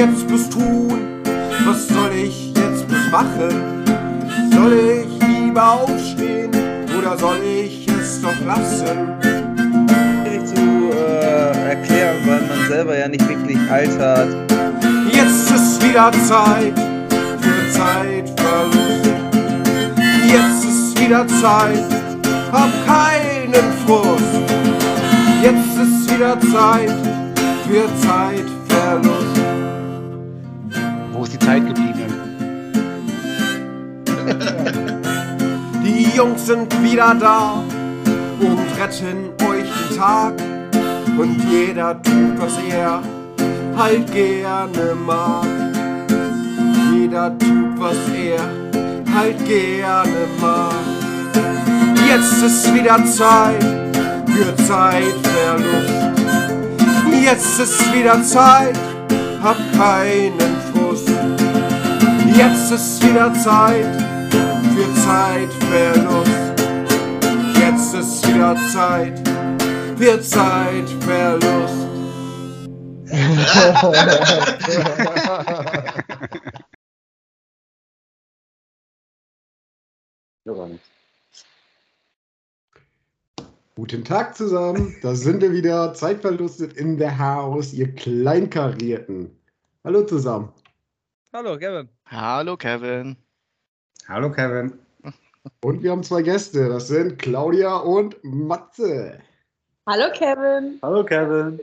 jetzt bloß tun? Was soll ich jetzt bloß machen? Soll ich lieber aufstehen oder soll ich es doch lassen? Schwierig zu äh, erklären, weil man selber ja nicht wirklich altert. Jetzt ist wieder Zeit für Zeitverlust. Jetzt ist wieder Zeit, hab keinen Frust. Jetzt ist wieder Zeit für Zeitverlust. Zeit geblieben? Die Jungs sind wieder da und retten euch den Tag. Und jeder tut, was er halt gerne mag. Jeder tut, was er halt gerne mag. Jetzt ist wieder Zeit für Zeitverlust. Jetzt ist wieder Zeit, hab Frust. Jetzt ist wieder Zeit für Zeitverlust. Jetzt ist wieder Zeit für Zeitverlust. Guten Tag zusammen, da sind wir wieder. Zeitverlustet in der Haus, ihr Kleinkarierten. Hallo zusammen. Hallo, Kevin. Hallo Kevin. Hallo Kevin. Und wir haben zwei Gäste, das sind Claudia und Matze. Hallo Kevin. Hallo Kevin.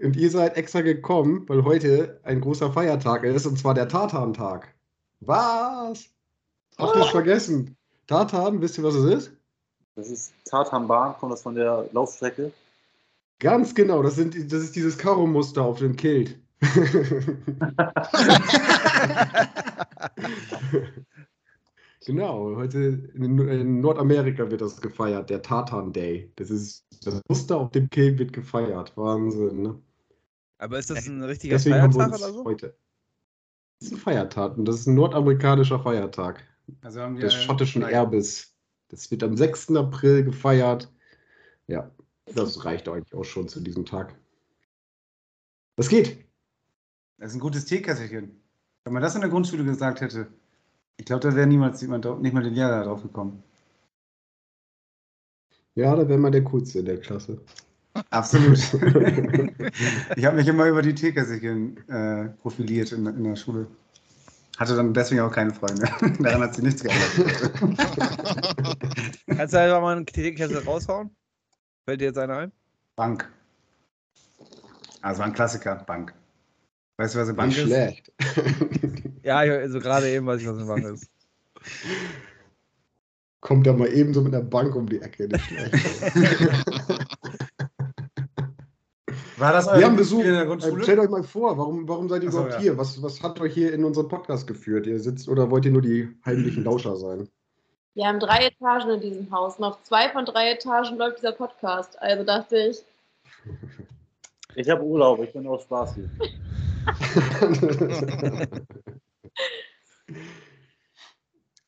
Und ihr seid extra gekommen, weil heute ein großer Feiertag ist, und zwar der Tartan-Tag. Was? Habt ihr es vergessen? Tartan, wisst ihr, was es ist? Das ist Tatanbahn, kommt das von der Laufstrecke? Ganz genau, das, sind, das ist dieses Karo-Muster auf dem Kilt. genau, heute in, Nordamerika wird das gefeiert, der Tartan Day. Das ist das Muster auf dem Kilt wird gefeiert. Wahnsinn, ne? Aber ist das ein richtiger Deswegen haben wir Feiertag uns oder so? heute. Das ist ein Feiertag und das ist ein nordamerikanischer Feiertag Also haben wir des schottischen Frei- Erbes. Das wird am 6. April gefeiert. Ja, das reicht eigentlich auch schon zu diesem Tag. Was geht? Das ist ein gutes Teekesselchen. Wenn man das in der Grundschule gesagt hätte, ich glaube, da wäre niemals jemand nicht mal den Lehrer drauf gekommen. Ja, da wäre mal der Coolste in der Klasse. Absolut. ich habe mich immer über die Teekesselchen äh, profiliert in, in der Schule. Hatte dann deswegen auch keine Freunde. Daran hat sich nichts geändert. Kannst du einfach mal einen Teekessel raushauen? Fällt dir jetzt einer ein? Bank. Also ein Klassiker, Bank. Weißt du, was eine Bank Nicht ist? schlecht. Ja, also gerade eben weiß ich, was eine Bank ist. Kommt da mal ebenso mit einer Bank um die Ecke. Nicht schlecht. War das Wir haben Besuch. Stellt euch mal vor, warum, warum seid ihr so, überhaupt ja. hier? Was, was hat euch hier in unseren Podcast geführt? Ihr sitzt oder wollt ihr nur die heimlichen Lauscher sein? Wir haben drei Etagen in diesem Haus. Und auf zwei von drei Etagen läuft dieser Podcast. Also dachte ich, Ich habe Urlaub, ich bin auch Spaß hier.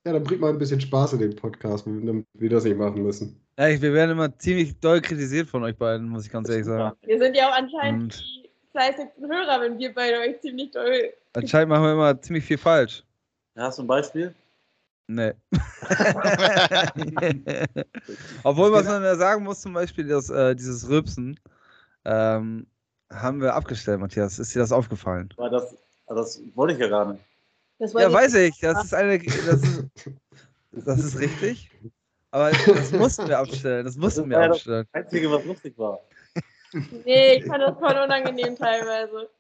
ja, dann bringt mal ein bisschen Spaß in den Podcast, damit wir das nicht machen müssen. Ja, ich, wir werden immer ziemlich doll kritisiert von euch beiden, muss ich ganz ehrlich sagen. wir sind ja auch anscheinend Und- die fleißigsten Hörer, wenn wir beide euch ziemlich doll. Anscheinend machen wir immer ziemlich viel falsch. Hast du ein Beispiel? Nee. Obwohl, was man ja sagen muss, zum Beispiel, dass, äh, dieses Rülpsen ähm, haben wir abgestellt, Matthias. Ist dir das aufgefallen? War das, das wollte ich ja gar nicht. Das Ja, weiß ich. Das ist eine. Das ist, das ist richtig. Aber das mussten wir abstellen. Das mussten wir war ja das abstellen. Einzige, was lustig war. Nee, ich fand das voll unangenehm teilweise.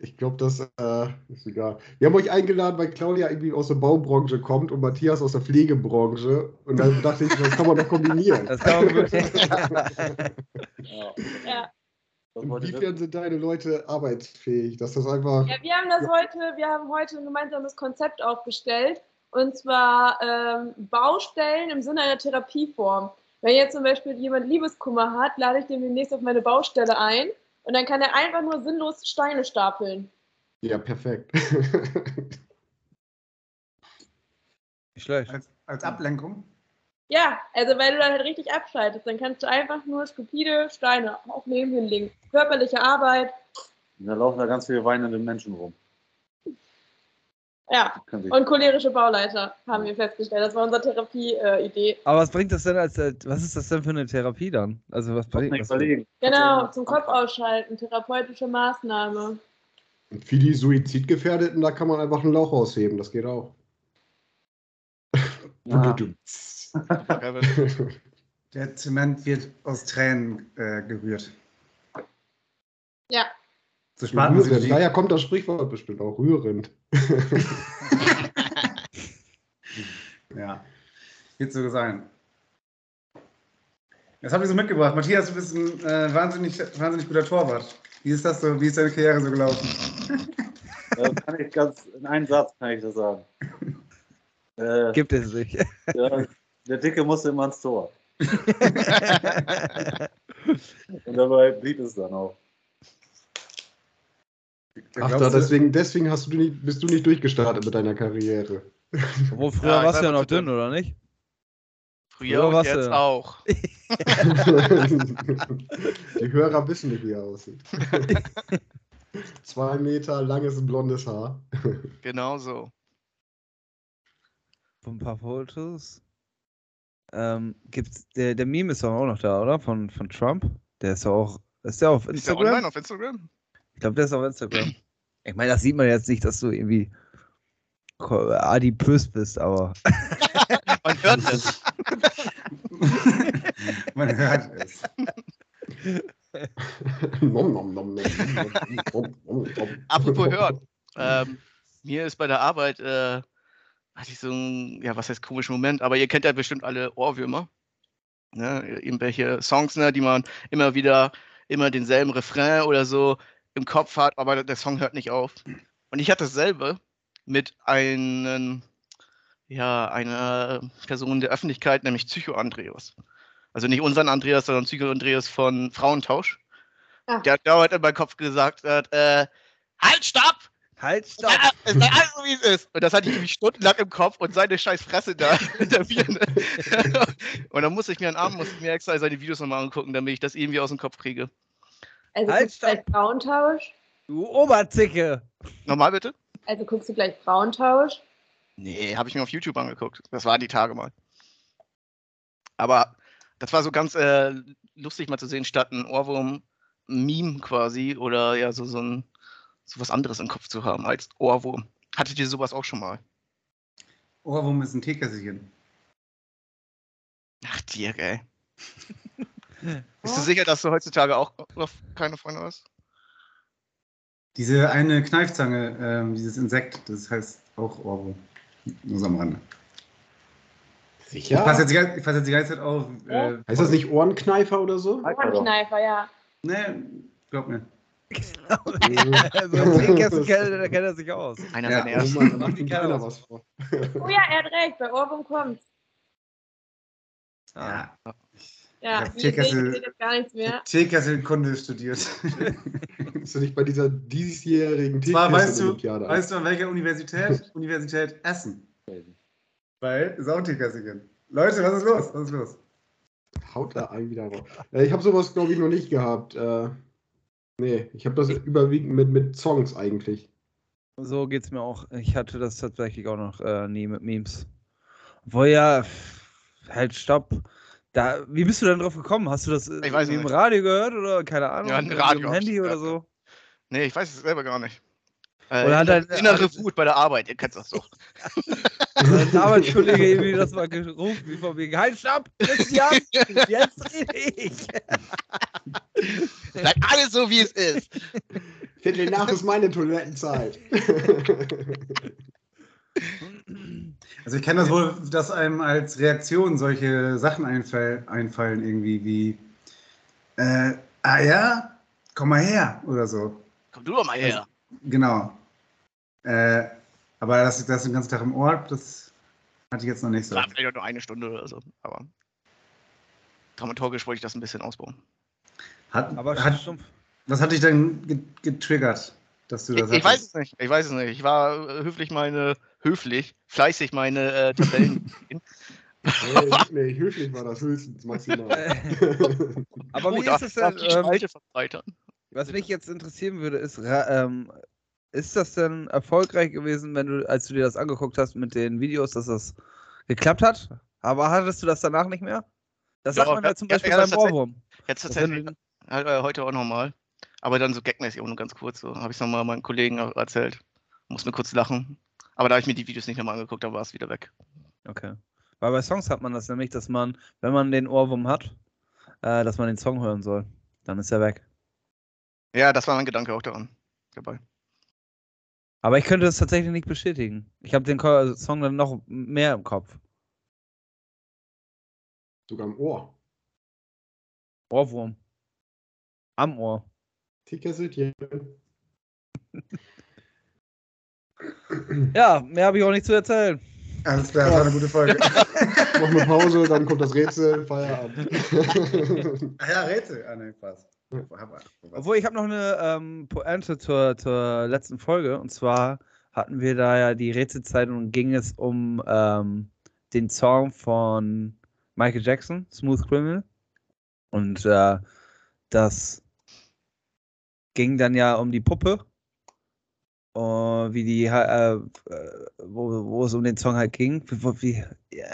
Ich glaube, das äh, ist egal. Wir haben euch eingeladen, weil Claudia irgendwie aus der Baubranche kommt und Matthias aus der Pflegebranche. Und dann dachte ich, das kann man doch kombinieren. Das kann man wirklich. Ja. Ja. Inwiefern sind deine Leute arbeitsfähig? Dass das einfach. Ja, wir haben das heute, wir haben heute ein gemeinsames Konzept aufgestellt. Und zwar ähm, Baustellen im Sinne einer Therapieform. Wenn jetzt zum Beispiel jemand Liebeskummer hat, lade ich den demnächst auf meine Baustelle ein und dann kann er einfach nur sinnlos Steine stapeln. Ja, perfekt. Nicht schlecht. als, als Ablenkung. Ja, also weil du dann halt richtig abschaltest, dann kannst du einfach nur stupide Steine aufnehmen, hinlegen. Körperliche Arbeit, Da laufen da ganz viele weinende Menschen rum. Ja, und cholerische Bauleiter haben wir festgestellt. Das war unsere Therapie-Idee. Aber was bringt das denn als, äh, was ist das denn für eine Therapie dann? Also was bringt überlegen. Genau, zum Kopf ausschalten, therapeutische Maßnahme. Und für die Suizidgefährdeten, da kann man einfach einen Lauch ausheben, das geht auch. Ja. Kevin. Der Zement wird aus Tränen äh, gerührt. Ja, So spart man sich Daher kommt das Sprichwort bestimmt auch rührend. Ja, wird so sein. Das habe ich so mitgebracht. Matthias, du bist ein äh, wahnsinnig, wahnsinnig guter Torwart. Wie ist das so? Wie ist deine Karriere so gelaufen? Das kann ich ganz, in einem Satz kann ich das sagen. Äh, Gibt es nicht. ja, der Dicke musste immer ins Tor. Und dabei blieb es dann auch. Ach, da, du- deswegen, deswegen hast du nicht, bist du nicht durchgestartet mit deiner Karriere. Obwohl früher Ja, warst du ja noch dünn, oder nicht? Früher Früher jetzt du- auch. Die Hörer wissen nicht, wie er aussieht. Zwei Meter langes blondes Haar. Genau so. Ein paar Fotos. Ähm, gibt's, der, der Meme ist doch auch noch da, oder? Von, von Trump. Der ist doch auch, ist der auf Ist der Instagram? online auf Instagram? Ich glaube, der ist auf Instagram. Ich meine, das sieht man jetzt nicht, dass du irgendwie adipös bist, aber Man hört es. Man hört es. nom, nom, nom, nom, nom, nom, nom, nom. Apropos hören. Ähm, mir ist bei der Arbeit, äh, hatte ich so ein, ja, was heißt komischen Moment, aber ihr kennt ja bestimmt alle Ohrwürmer. Ne? Irgendwelche Songs, ne, die man immer wieder, immer denselben Refrain oder so im Kopf hat, aber der Song hört nicht auf. Und ich hatte dasselbe mit einem, ja, einer Person der Öffentlichkeit, nämlich Psycho Andreas. Also nicht unseren Andreas, sondern Psycho Andreas von Frauentausch. Ah. Der hat dauernd in meinem Kopf gesagt, hat, äh, halt, stopp! Halt, stopp! Ja, es sei alles so, wie es ist. Und das hatte ich irgendwie stundenlang im Kopf und seine scheiß Fresse da hinter mir. Ne? Und dann musste ich mir einen Abend musste ich mir extra seine Videos nochmal angucken, damit ich das irgendwie aus dem Kopf kriege. Also Halt, guckst du gleich Frauentausch? Du Oberzicke! Nochmal bitte? Also guckst du gleich Frauentausch? Nee, habe ich mir auf YouTube angeguckt. Das waren die Tage mal. Aber das war so ganz äh, lustig mal zu sehen, statt ein Ohrwurm-Meme quasi oder ja, so, so, ein, so was anderes im Kopf zu haben als Ohrwurm. Hattet ihr sowas auch schon mal? Ohrwurm ist ein Teekesselchen. Ach, Dirk, ey. Bist du sicher, dass du heutzutage auch noch keine Freunde hast? Diese eine Kneifzange, ähm, dieses Insekt, das heißt auch Ohrwurm. Nur so am Rande. Ich Ja. passe jetzt, die ich passe jetzt die ganze Zeit auf. Äh, Heißt das nicht Ohrenkneifer oder so? Ohrenkneifer, ja. Ne, glaub mir. Also, Teekessel kennt, da kennt er sich aus. Einer Ja, seiner Oh ersten. Mann, da Macht ihm keiner was vor. Oh ja, er hat recht, bei Ohrwurm kommt's. Ah. Ja. Ja, mehr. Teekesselkunde studiert. Bist du nicht bei dieser diesjährigen Zwar weißt du, weißt du an welcher Universität? Universität Essen. Ein Teekesselchen. Leute, was ist los? Was ist los? Haut da ein wieder raus. Äh, Ich habe sowas, glaube ich, noch nicht gehabt. Äh, nee, ich habe das überwiegend mit, mit Songs eigentlich. So geht's mir auch. Ich hatte das tatsächlich auch noch äh, nie mit Memes. Obwohl ja, halt, stopp. Da, wie bist du denn drauf gekommen? Hast du das äh, Ich weiß irgendwie im nicht. Radio gehört oder keine Ahnung? Ja, ein irgendwie Radio Im ich Handy oder so? Nee, ich weiß es selber gar nicht. Äh, Oder hat innere- er- innere hat- Wut bei der Arbeit, ihr kennt das doch. Ein Arbeitskollege irgendwie das mal gerufen, wie von wegen, halt, stopp, Christian, jetzt rede ich. Seid alles so, wie es ist. Viertel nach ist meine Toilettenzeit. Also ich kenne das wohl, dass einem als Reaktion solche Sachen einfall, einfallen, irgendwie wie äh, ah ja, komm mal her oder so. Komm du doch mal her. Genau. Äh, aber das, das den ganzen Tag im Ohr, das hatte ich jetzt noch nicht so. War vielleicht auch nur eine Stunde oder so. Aber dramaturgisch wollte ich das ein bisschen ausbauen. Hat, Aber hat, was hat dich denn ge- getriggert, dass du Ich, das ich weiß hattest? es nicht. Ich weiß es nicht. Ich war äh, höflich meine, höflich, fleißig meine äh, Tabellen. nee, nee, höflich war das höchstens maximal. Aber oh, wie darf, ist es denn? Ähm? Was mich jetzt interessieren würde, ist, ähm, ist das denn erfolgreich gewesen, wenn du, als du dir das angeguckt hast mit den Videos, dass das geklappt hat? Aber hattest du das danach nicht mehr? Das Ja, sagt man ja zum Beispiel ja, beim Ohrwurm. Jetzt tatsächlich halt, äh, heute auch nochmal. Aber dann so gagmäßig auch nur ganz kurz. So habe ich es nochmal meinen Kollegen erzählt. Muss mir kurz lachen. Aber da habe ich mir die Videos nicht nochmal angeguckt, da war es wieder weg. Okay. Weil bei Songs hat man das nämlich, dass man, wenn man den Ohrwurm hat, äh, dass man den Song hören soll. Dann ist er weg. Ja, das war mein Gedanke auch daran. Dabei. Aber ich könnte das tatsächlich nicht bestätigen. Ich habe den Ko- Song dann noch mehr im Kopf. Sogar im Ohr. Ohrwurm. Am Ohr. Tickerselchen. Ja, mehr habe ich auch nicht zu erzählen. Alles klar, das war eine gute Folge. Machen wir Pause, dann kommt das Rätsel, Feierabend. Ja, Rätsel. Ah, nein, Spaß. Obwohl, ich habe noch eine ähm, Pointe zur, zur letzten Folge. Und zwar hatten wir da ja die Rätselzeit und ging es um ähm, den Song von Michael Jackson, Smooth Criminal. Und äh, das ging dann ja um die Puppe. Uh, wie die, äh, äh, wo, wo es um den Song halt ging. Wie, wie, äh,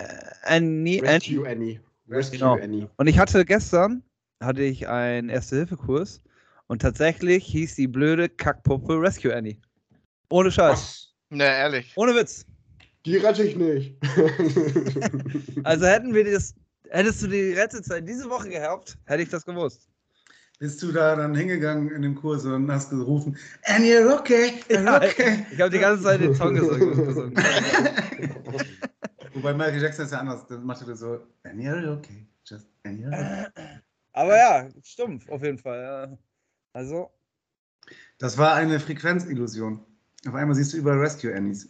Annie, Rescue Annie. Rescue Genau. Annie. Und ich hatte gestern, hatte ich einen Erste-Hilfe-Kurs und tatsächlich hieß die blöde Kackpuppe Rescue Annie. Ohne Scheiß. Was? Na, ehrlich. Ohne Witz. Die rette ich nicht. Also hätten wir das, hättest du die Rettezeit diese Woche gehabt, hätte ich das gewusst. Bist du da dann hingegangen in dem Kurs und hast gerufen, and you're okay, you're okay. Ich habe die ganze Zeit den Song gesungen. Wobei Michael Jackson ist ja anders. Dann macht er so, and you're okay, just and you're okay. Aber ja, stumpf auf jeden Fall. Also, Das war eine Frequenzillusion. Auf einmal siehst du überall Rescue Annies.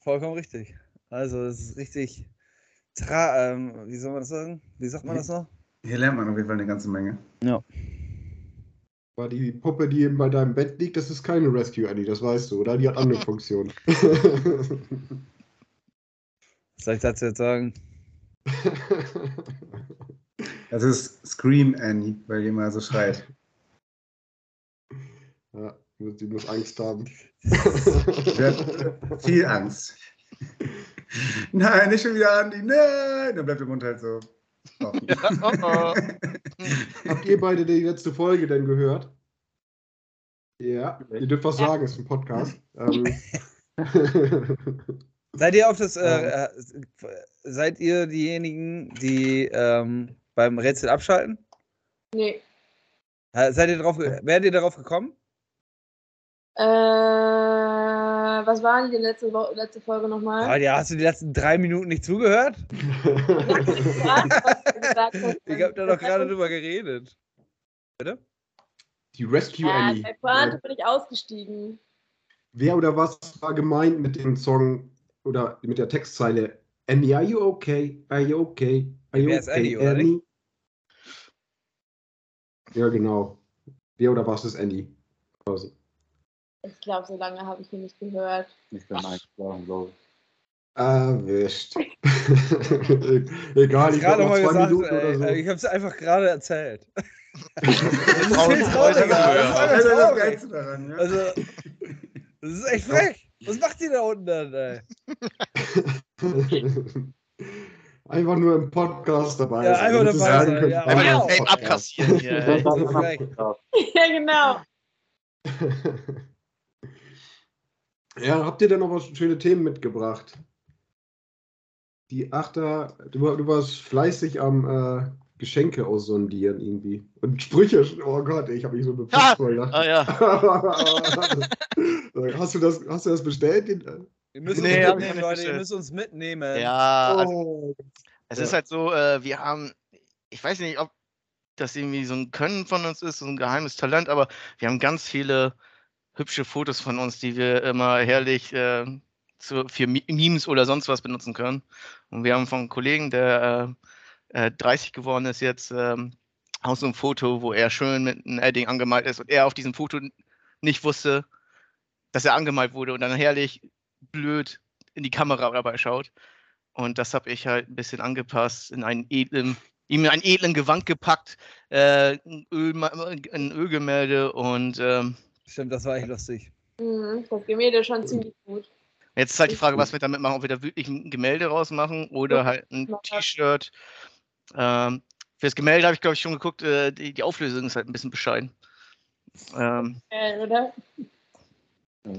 vollkommen richtig. Also, es ist richtig. Tra ähm, wie soll man das sagen? Wie sagt man das noch? Hier lernt man auf jeden Fall eine ganze Menge. Ja. War die Puppe, die eben bei deinem Bett liegt, das ist keine Rescue Annie, das weißt du, oder? Die hat andere Funktionen. Was soll ich dazu jetzt sagen? Das ist Scream Annie, weil die immer so schreit. ja, die muss Angst haben. Sie viel Angst. Nein, nicht schon wieder Andi, nein! Dann bleibt der Mund halt so offen. oh, oh. Habt ihr beide die letzte Folge denn gehört? Ja, ihr dürft was sagen, ist ein Podcast. Ähm, Seid ihr auf das, äh, äh, seid ihr diejenigen, die ähm, beim Rätsel abschalten? Nee. Seid ihr drauf, ge- wärt ihr darauf gekommen? Äh, was war denn die letzte, Wo letzte Folge nochmal? ja, hast du die letzten drei Minuten nicht zugehört? Ich habe da doch gerade drüber geredet. Bitte? die Rescue Ja, Annie. bei Pointe bin ich ausgestiegen. Wer oder was war gemeint mit dem Song oder mit der Textzeile Annie, are you okay? Are you okay? Are you Wer ist okay, Annie, oder Annie? Ja, genau. Wer oder was ist Annie? Also, Ich glaube, so lange habe ich ihn nicht gehört. Nicht beim Einschlafen, glaube ich. erwischt. Egal, ich mal zwei gesagt, Minuten oder so. äh, ich habe es einfach gerade erzählt. Das ist das ja. Also, das echt frech. Was macht ihr da unten dann, ey? Einfach nur im Podcast dabei. Ja, sein, einfach dabei sein, können, ja. im das Fame Podcast. abkassieren hier. ey. Ja, genau. Ja, habt ihr denn noch was schöne Themen mitgebracht? Die Achter, du, du warst fleißig am äh, Geschenke aussondieren irgendwie. Und Sprüche, oh Gott, ich habe mich so Ah, bepackt voll Ah ja. hast, du das, hast du das bestellt? Den- Ihr müsst Nee, uns mitnehmen, Leute. Ihr müsst uns mitnehmen. Ja, also Oh, es ja. ist halt so, äh, wir haben, ich weiß nicht, ob das irgendwie so ein Können von uns ist, so ein geheimes Talent, aber wir haben ganz viele hübsche Fotos von uns, die wir immer herrlich äh, zu, für Memes oder sonst was benutzen können. Und wir haben von einem Kollegen, der äh, äh, 30 geworden ist jetzt, ähm, auch so ein Foto, wo er schön mit einem Edding angemalt ist und er auf diesem Foto nicht wusste, dass er angemalt wurde und dann herrlich blöd in die Kamera dabei schaut. Und das habe ich halt ein bisschen angepasst in einen edlen ihm ein edlen Gewand gepackt, äh, ein, Öl, ein Ölgemälde und ähm, Stimmt, das war echt lustig. Mhm, das Gemälde ist schon ziemlich gut. jetzt ist halt die Frage, was wir damit machen, ob wir da wirklich ein Gemälde rausmachen oder halt ein T-Shirt. Ähm, für das Gemälde habe ich, glaube ich, schon geguckt, äh, die, die Auflösung ist halt ein bisschen bescheiden. Ähm, Äh, oder?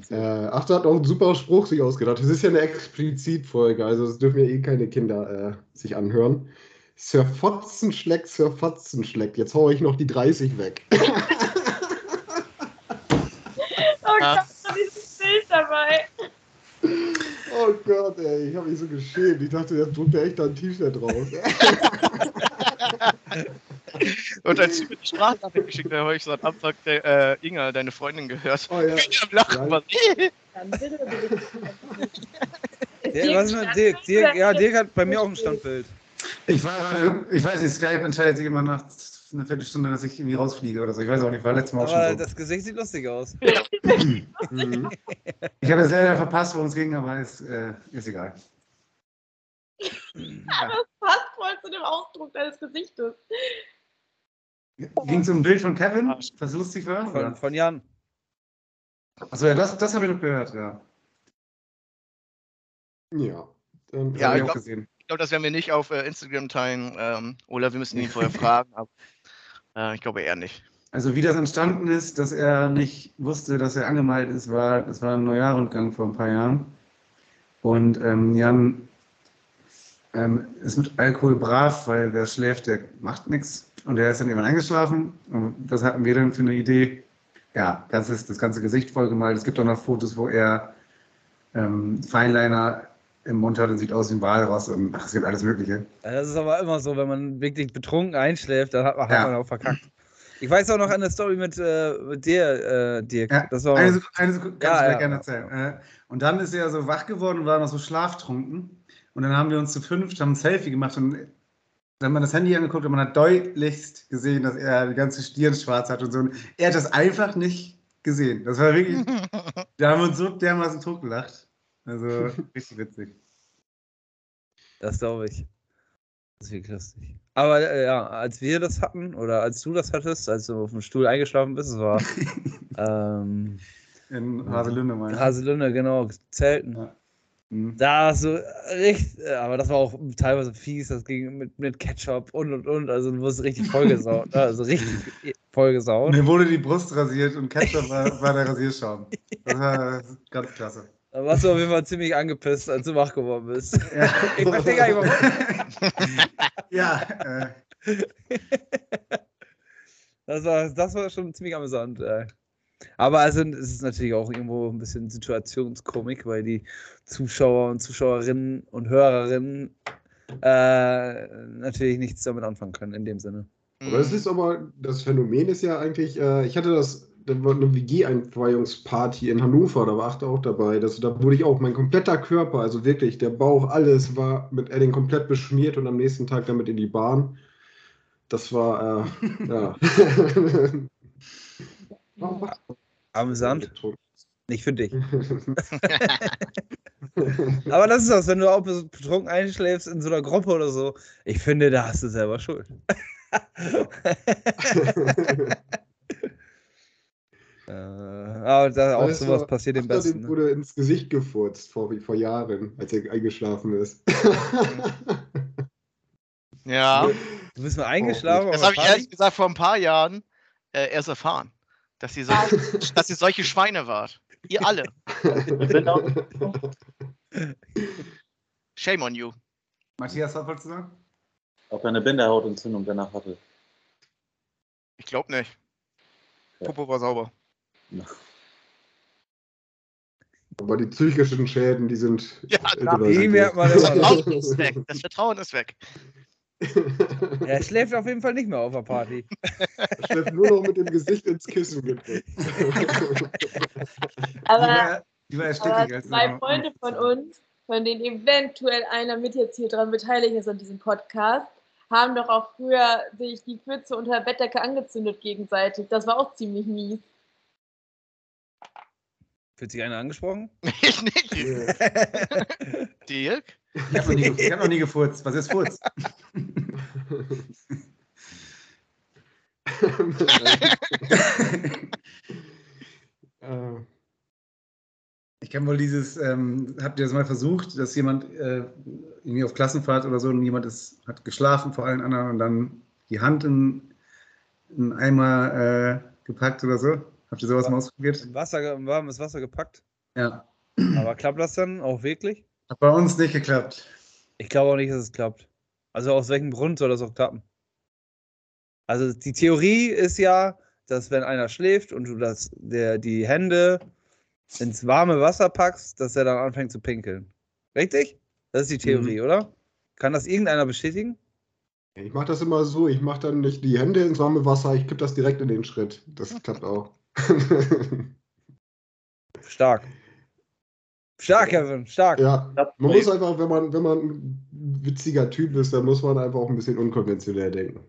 Äh, Achter hat auch einen super Spruch sich ausgedacht. Das ist ja eine Explizitfolge, also das dürfen ja eh keine Kinder äh, sich anhören. Sir Fotzenschleck, Sir Fotzenschleck. Jetzt hau ich noch die 30 weg. Oh. Gott, da ist dieses Bild dabei. Oh Gott, ey, ich habe mich so geschämt. Ich dachte, jetzt druckt er echt da ein T-Shirt raus. und als du mir die Sprachnachricht geschickt hast, habe ich so am Anfang der, äh, Inga, deine Freundin, gehört. Oh ja. Die am Lachen war. Dann bitte, was ist mit Dirk? Dirk? Ja, Dirk hat bei mir auch ein Standbild. Ich war, ich weiß nicht, Skype entscheidet sich immer nach einer Viertelstunde, dass ich irgendwie rausfliege oder so. Ich weiß auch nicht, war letztes Mal auch Aber schon so. das Gesicht sieht lustig aus. Mhm. Ich habe es leider verpasst, worum es ging, aber ist, äh, ist egal. Das passt voll zu dem Ausdruck deines Gesichtes. Ging es um ein Bild von Kevin, was lustig war? Von, von Jan. Achso, ja, das, das habe ich noch gehört, ja. Ja. Dann, Ja, ich auch glaub- gesehen. Ich glaube, das werden wir nicht auf äh, Instagram teilen. Ähm, oder wir müssen ihn vorher fragen. Aber, äh, ich glaube eher nicht. Also wie das entstanden ist, dass er nicht wusste, dass er angemeldet ist, war, das war ein Neujahrrundgang vor ein paar Jahren. Und ähm, Jan ähm, ist mit Alkohol brav, weil wer schläft, der macht nichts. Und er ist dann irgendwann eingeschlafen. Und das hatten wir dann für eine Idee. Ja, das ist das ganze Gesicht vollgemalt. Es gibt auch noch Fotos, wo er ähm, Feinliner im Mund hat und sieht aus wie ein Walross und ach, es gibt alles Mögliche. Ja, Das ist aber immer so, wenn man wirklich betrunken einschläft, dann hat man, hat Ja. man auch verkackt. Ich weiß auch noch eine Story mit, äh, mit dir, äh, Dirk. Ja, das war eine Sekunde, eine Sekunde kann Ja, ich mir ja. gerne erzählen. Äh, Und dann ist er so wach geworden und war noch so schlaftrunken. Und dann haben wir uns zu fünft, haben ein Selfie gemacht und dann hat man das Handy angeguckt und man hat deutlichst gesehen, dass er die ganze Stirn schwarz hat und so. Und er hat das einfach nicht gesehen. Das war wirklich, da haben wir uns so dermaßen totgelacht. Also richtig witzig. Das glaube ich. Das ist wirklich lustig. Aber äh, ja, als wir das hatten, oder als du das hattest, als du auf dem Stuhl eingeschlafen bist, es war ähm, In Haselünde mal. Haselünde, genau, Zelten. Ja. Mhm. Da hast du richtig, aber das war auch teilweise fies, das ging mit, mit Ketchup und und und, also du wurdest richtig vollgesaut, ne? also richtig vollgesaut. Mir wurde die Brust rasiert und Ketchup war, war der Rasierschaum. Das war ganz klasse. Da warst du auf jeden Fall ziemlich angepisst, als du wach geworden bist. Ja, Ich verstehe gar nicht, warum. ja äh, Das war, das war schon ziemlich amüsant. Äh. Aber also, es ist natürlich auch irgendwo ein bisschen Situationskomik, weil die Zuschauer und Zuschauerinnen und Hörerinnen äh, natürlich nichts damit anfangen können in dem Sinne. Aber es ist aber, das Phänomen ist ja eigentlich, äh, ich hatte das, da war eine WG-Einweihungsparty in Hannover, da war Achter auch dabei. Das, da wurde ich auch, mein kompletter Körper, also wirklich, der Bauch, alles war mit Edding komplett beschmiert und am nächsten Tag damit in die Bahn. Das war, äh, ja. Amüsant. betrunken? Nicht für dich. Aber das ist das, wenn du auch betrunken einschläfst in so einer Gruppe oder so. Ich finde, da hast du selber Schuld. äh, aber da auch Weißt du, sowas passiert dem Achter, Besten. Dem Ne? wurde ins Gesicht gefurzt vor, vor Jahren, als er eingeschlafen ist. Ja, Du bist mal eingeschlafen. das auf habe ich ehrlich gesagt vor ein paar Jahren äh, erst erfahren, dass ihr, so, dass ihr solche Schweine wart. Ihr alle. Shame on you. Matthias, was wolltest du sagen? Ob er eine Bindehautentzündung danach hatte. Ich glaube nicht. Popo war sauber. Aber die psychischen Schäden, die sind. Ja, klar. Die merkt man immer noch. Vertrauen ist weg. Das Vertrauen ist weg. Er schläft auf jeden Fall nicht mehr auf der Party. Er schläft nur noch mit dem Gesicht ins Kissen gedrückt. Aber, aber zwei Freunde von uns, von denen eventuell einer mit jetzt hier dran beteiligt ist an diesem Podcast, haben doch auch früher sich die Pfütze unter der Bettdecke angezündet gegenseitig. Das war auch ziemlich mies. Fühlt sich einer angesprochen? Ich nicht. Dirk? Ich habe noch, hab noch nie gefurzt. Was ist Furz? Ich kenne wohl dieses, ähm, habt ihr das mal versucht, dass jemand äh, irgendwie auf Klassenfahrt oder so und jemand ist, hat geschlafen vor allen anderen und dann die Hand in, in Eimer äh, gepackt oder so? Habt ihr sowas mal ausprobiert? Im Wasser, im warmes Wasser gepackt. Ja. Aber klappt das dann auch wirklich? Hat bei uns nicht geklappt. Ich glaube auch nicht, dass es klappt. Also aus welchem Grund soll das auch klappen? Also die Theorie ist ja, dass wenn einer schläft und du das, der, die Hände ins warme Wasser packst, dass er dann anfängt zu pinkeln. Richtig? Das ist die Theorie, oder? Kann das irgendeiner bestätigen? ich mache das immer so, ich mache dann nicht die Hände ins warme Wasser, ich kipp das direkt in den Schritt. Das klappt auch. Stark. Stark, Kevin, stark. ja, man muss einfach, wenn man, wenn man ein witziger Typ ist, dann muss man einfach auch ein bisschen unkonventionell denken.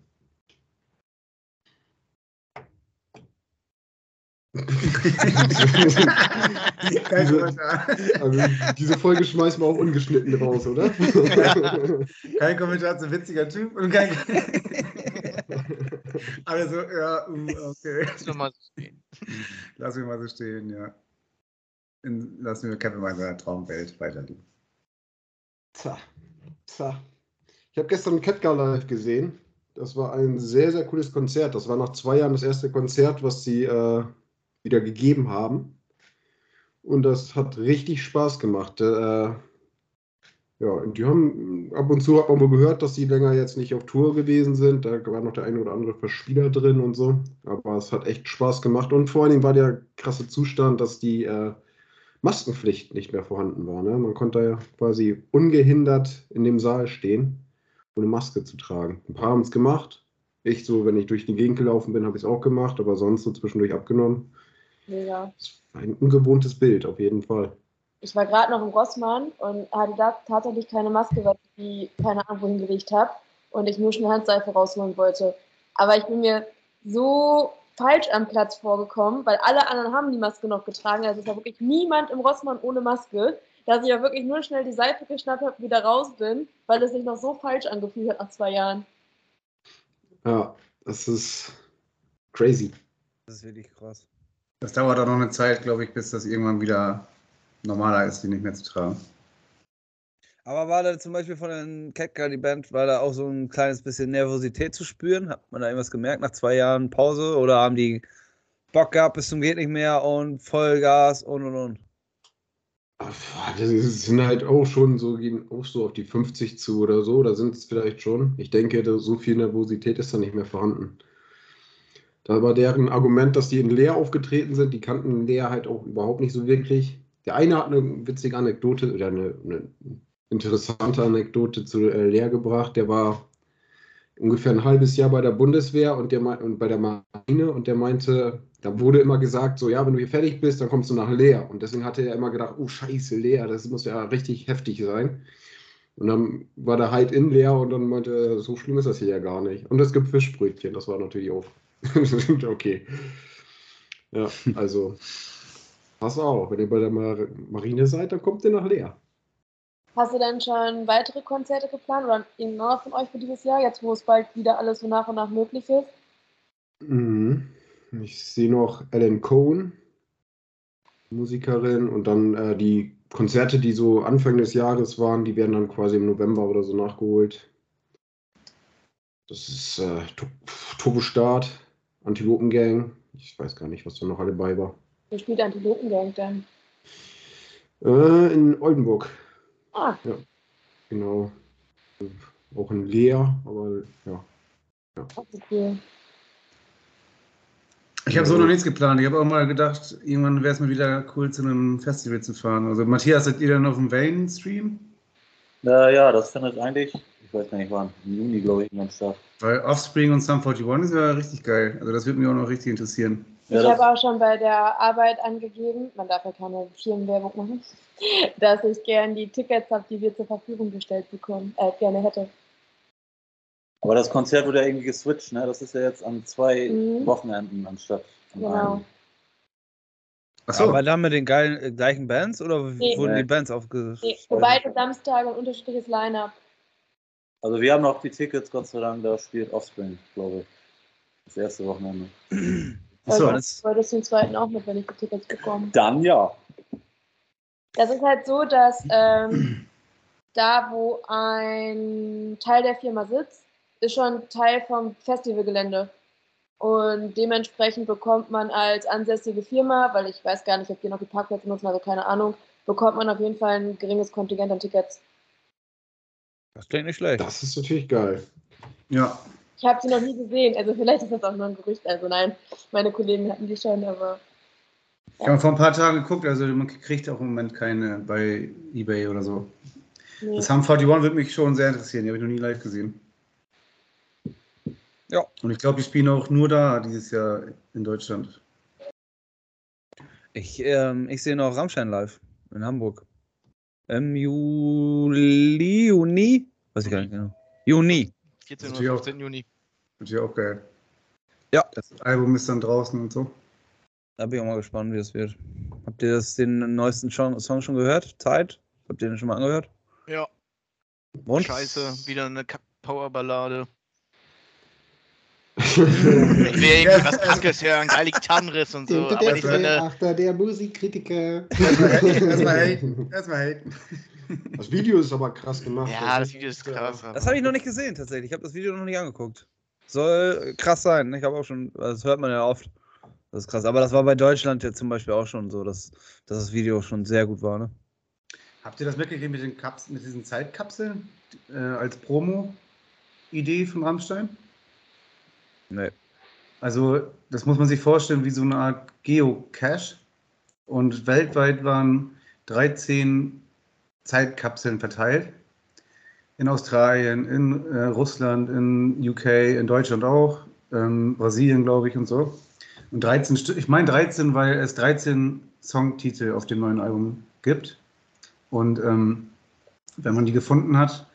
Diese-. Also, diese Folge schmeißen wir auch ungeschnitten raus, oder? Kein Kommentar zu witziger Typ und kein. also, ja, mm, okay. Lass nur mal so stehen. Lassen wir mal so stehen, ja. In, lassen wir Kevin mal in seiner Traumwelt weiterleben. Tja, tja. Ich habe gestern Ketka live gesehen. Das war ein sehr, sehr cooles Konzert. Das war nach zwei Jahren das erste Konzert, was sie äh, wieder gegeben haben. Und das hat richtig Spaß gemacht. Äh, ja, und die haben ab und zu hat man wohl gehört, dass sie länger jetzt nicht auf Tour gewesen sind. Da war noch der eine oder andere Verspieler drin und so. Aber es hat echt Spaß gemacht. Und vor allen Dingen war der krasse Zustand, dass die äh, Maskenpflicht nicht mehr vorhanden war. Ne? Man konnte ja quasi ungehindert in dem Saal stehen, ohne Maske zu tragen. Ein paar haben es gemacht. Ich so, wenn ich durch die Gegend gelaufen bin, habe ich es auch gemacht, aber sonst so zwischendurch abgenommen. War ein ungewohntes Bild, auf jeden Fall. Ich war gerade noch im Rossmann und hatte da tatsächlich keine Maske, weil ich die keine Ahnung wohin gelegt habe und ich nur schnell Handseife rausholen wollte. Aber ich bin mir so falsch am Platz vorgekommen, weil alle anderen haben die Maske noch getragen. Also es war wirklich niemand im Rossmann ohne Maske, dass ich ja wirklich nur schnell die Seife geschnappt habe und wieder raus bin, weil es sich noch so falsch angefühlt hat nach zwei Jahren. Ja, das ist crazy. Das ist wirklich krass. Das dauert auch noch eine Zeit, glaube ich, bis das irgendwann wieder normaler ist, die nicht mehr zu tragen. Aber war da zum Beispiel von den Ketka, die Band, war da auch so ein kleines bisschen Nervosität zu spüren? Hat man da irgendwas gemerkt nach zwei Jahren Pause? Oder haben die Bock gehabt bis zum geht nicht mehr und Vollgas und und und? Das sind halt auch schon so, gehen auch so auf die 50 zu oder so, da sind es vielleicht schon. Ich denke, so viel Nervosität ist da nicht mehr vorhanden. Da war deren Argument, dass die in Leer aufgetreten sind, die kannten Leer halt auch überhaupt nicht so wirklich. Der eine hat eine witzige Anekdote oder eine, eine interessante Anekdote zu äh, Leer gebracht. Der war ungefähr ein halbes Jahr bei der Bundeswehr und, der, und bei der Marine und der meinte, da wurde immer gesagt, so ja, wenn du hier fertig bist, dann kommst du nach Leer. Und deswegen hatte er immer gedacht, oh scheiße, Leer, das muss ja richtig heftig sein. Und dann war der halt in Leer und dann meinte er, so schlimm ist das hier ja gar nicht. Und es gibt Fischbrötchen, das war natürlich auch okay. Ja, also pass auf, wenn ihr bei der Mar Marine seid, dann kommt ihr nach Leer. Hast du denn schon weitere Konzerte geplant oder irgendeiner von euch für dieses Jahr, jetzt wo es bald wieder alles so nach und nach möglich ist? Mhm. Ich sehe noch Ellen Cohen, Musikerin, und dann äh, die Konzerte, die so Anfang des Jahres waren, die werden dann quasi im November oder so nachgeholt. Das ist äh, Tu- Turbo Start, Antilopen Gang. Ich weiß gar nicht, was da noch alle bei war. Wo spielt Antilopengang denn? Äh, in Oldenburg, Ah, genau. Auch in Leer, aber ja. ist cool. Ich habe so noch nichts geplant. Ich habe auch mal gedacht, irgendwann wäre es mal wieder cool, zu einem Festival zu fahren. Also, Matthias, seid ihr dann auf dem Wayne-Stream? Äh, ja, das findet eigentlich, ich weiß gar nicht wann, im Juni, glaube ich, irgendwann statt. Weil Offspring und Sum 41 ist ja richtig geil. Also, das würde mich auch noch richtig interessieren. Ja, ich habe auch schon bei der Arbeit angegeben, man darf ja keine Firmenwerbung machen, dass ich gern die Tickets habe, die wir zur Verfügung gestellt bekommen, äh, gerne hätte. Aber das Konzert wurde ja irgendwie geswitcht, ne? Das ist ja jetzt an zwei Mhm. Wochenenden anstatt an Genau. einem. Achso, Aber dann mit den geilen, äh, gleichen Bands oder Nee. wurden die. Bands aufgeschrieben? Nee, für beide Samstage ein unterschiedliches Line-Up. Also wir haben noch die Tickets, Gott sei Dank, da spielt Offspring, glaube ich. Das erste Wochenende. Achso, das, wolltest du den zweiten auch mit, wenn ich die Tickets bekomme? Dann ja. Das ist halt so, dass ähm, da, wo ein Teil der Firma sitzt, ist schon Teil vom Festivalgelände. Und dementsprechend bekommt man als ansässige Firma, weil ich weiß gar nicht, ob die noch die Parkplätze nutzen, also keine Ahnung, bekommt man auf jeden Fall ein geringes Kontingent an Tickets. das klingt nicht schlecht. Das ist natürlich geil. Ja. Ich habe sie noch nie gesehen, also vielleicht ist das auch nur ein Gerücht. Also nein, meine Kollegen hatten die schon, aber Ich habe vor ein paar Tagen geguckt, also man kriegt auch im Moment keine bei Ebay oder so. nee. Das Hum 41 würde mich schon sehr interessieren, die habe ich noch nie live gesehen. Ja. Und ich glaube, die spielen auch nur da dieses Jahr in Deutschland. Ich, ähm, ich sehe noch Rammstein live in Hamburg. Im Juli, Juni? Weiß ich gar nicht genau. Juni. 14. Natürlich oder auch. 15. Juni. Natürlich auch geil. Ja. Das Album ist dann draußen und so. Da bin ich auch mal gespannt, wie das wird. Habt ihr das, den neuesten Song, Song schon gehört? Zeit? Habt ihr den schon mal angehört? Ja. Und? Scheiße, wieder eine Kack-Power-Ballade. Ich will irgendwie was Krankes hören, geile Gitarrenriss und so, aber nicht so eine. Achter, der Musikkritiker. Erstmal haten. Erstmal haten. Das Video ist aber krass gemacht. Ja, das Video ist krass. Das habe ich noch nicht gesehen, tatsächlich. Ich habe das Video noch nicht angeguckt. Soll krass sein. Ich habe auch schon, das hört man ja oft. Das ist krass. Aber das war bei Deutschland jetzt zum Beispiel auch schon so, dass, dass das Video schon sehr gut war, ne? Habt ihr das mitgekriegt mit, den Kaps mit diesen Zeitkapseln äh, als Promo-Idee von Rammstein? Nee. Also, das muss man sich vorstellen wie so eine Art Geocache. Und weltweit waren 13 Zeitkapseln verteilt. In Australien, in äh, Russland, in UK, in Deutschland auch, ähm, Brasilien, glaube ich, und so. Und 13 Stück, ich meine 13, weil es 13 Songtitel auf dem neuen Album gibt. Und ähm, wenn man die gefunden hat,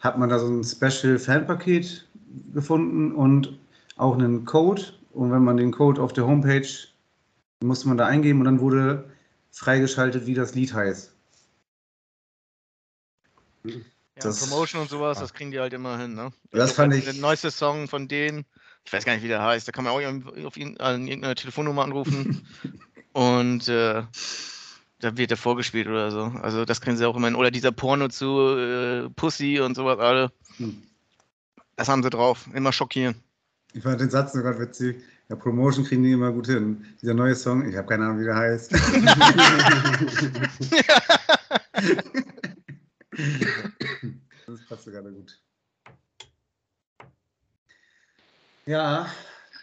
hat man da so ein Special Fanpaket gefunden und auch einen Code. Und wenn man den Code auf der Homepage musste man da eingeben und dann wurde freigeschaltet, wie das Lied heißt. Ja, Das- Promotion und sowas, das kriegen die halt immer hin, ne? Das Jetzt fand ich- Der neueste Song von denen, ich weiß gar nicht, wie der heißt, da kann man auch auf ihn, an irgendeine Telefonnummer anrufen und äh, da wird er vorgespielt oder so. Also das kriegen sie auch immer hin. Oder dieser Porno zu äh, Pussy und sowas alle. Hm. Das haben sie drauf. Immer schockieren. Ich fand den Satz sogar witzig. Ja, Promotion kriegen die immer gut hin. Dieser neue Song, ich habe keine Ahnung, wie der heißt. das passt sogar gut. Ja,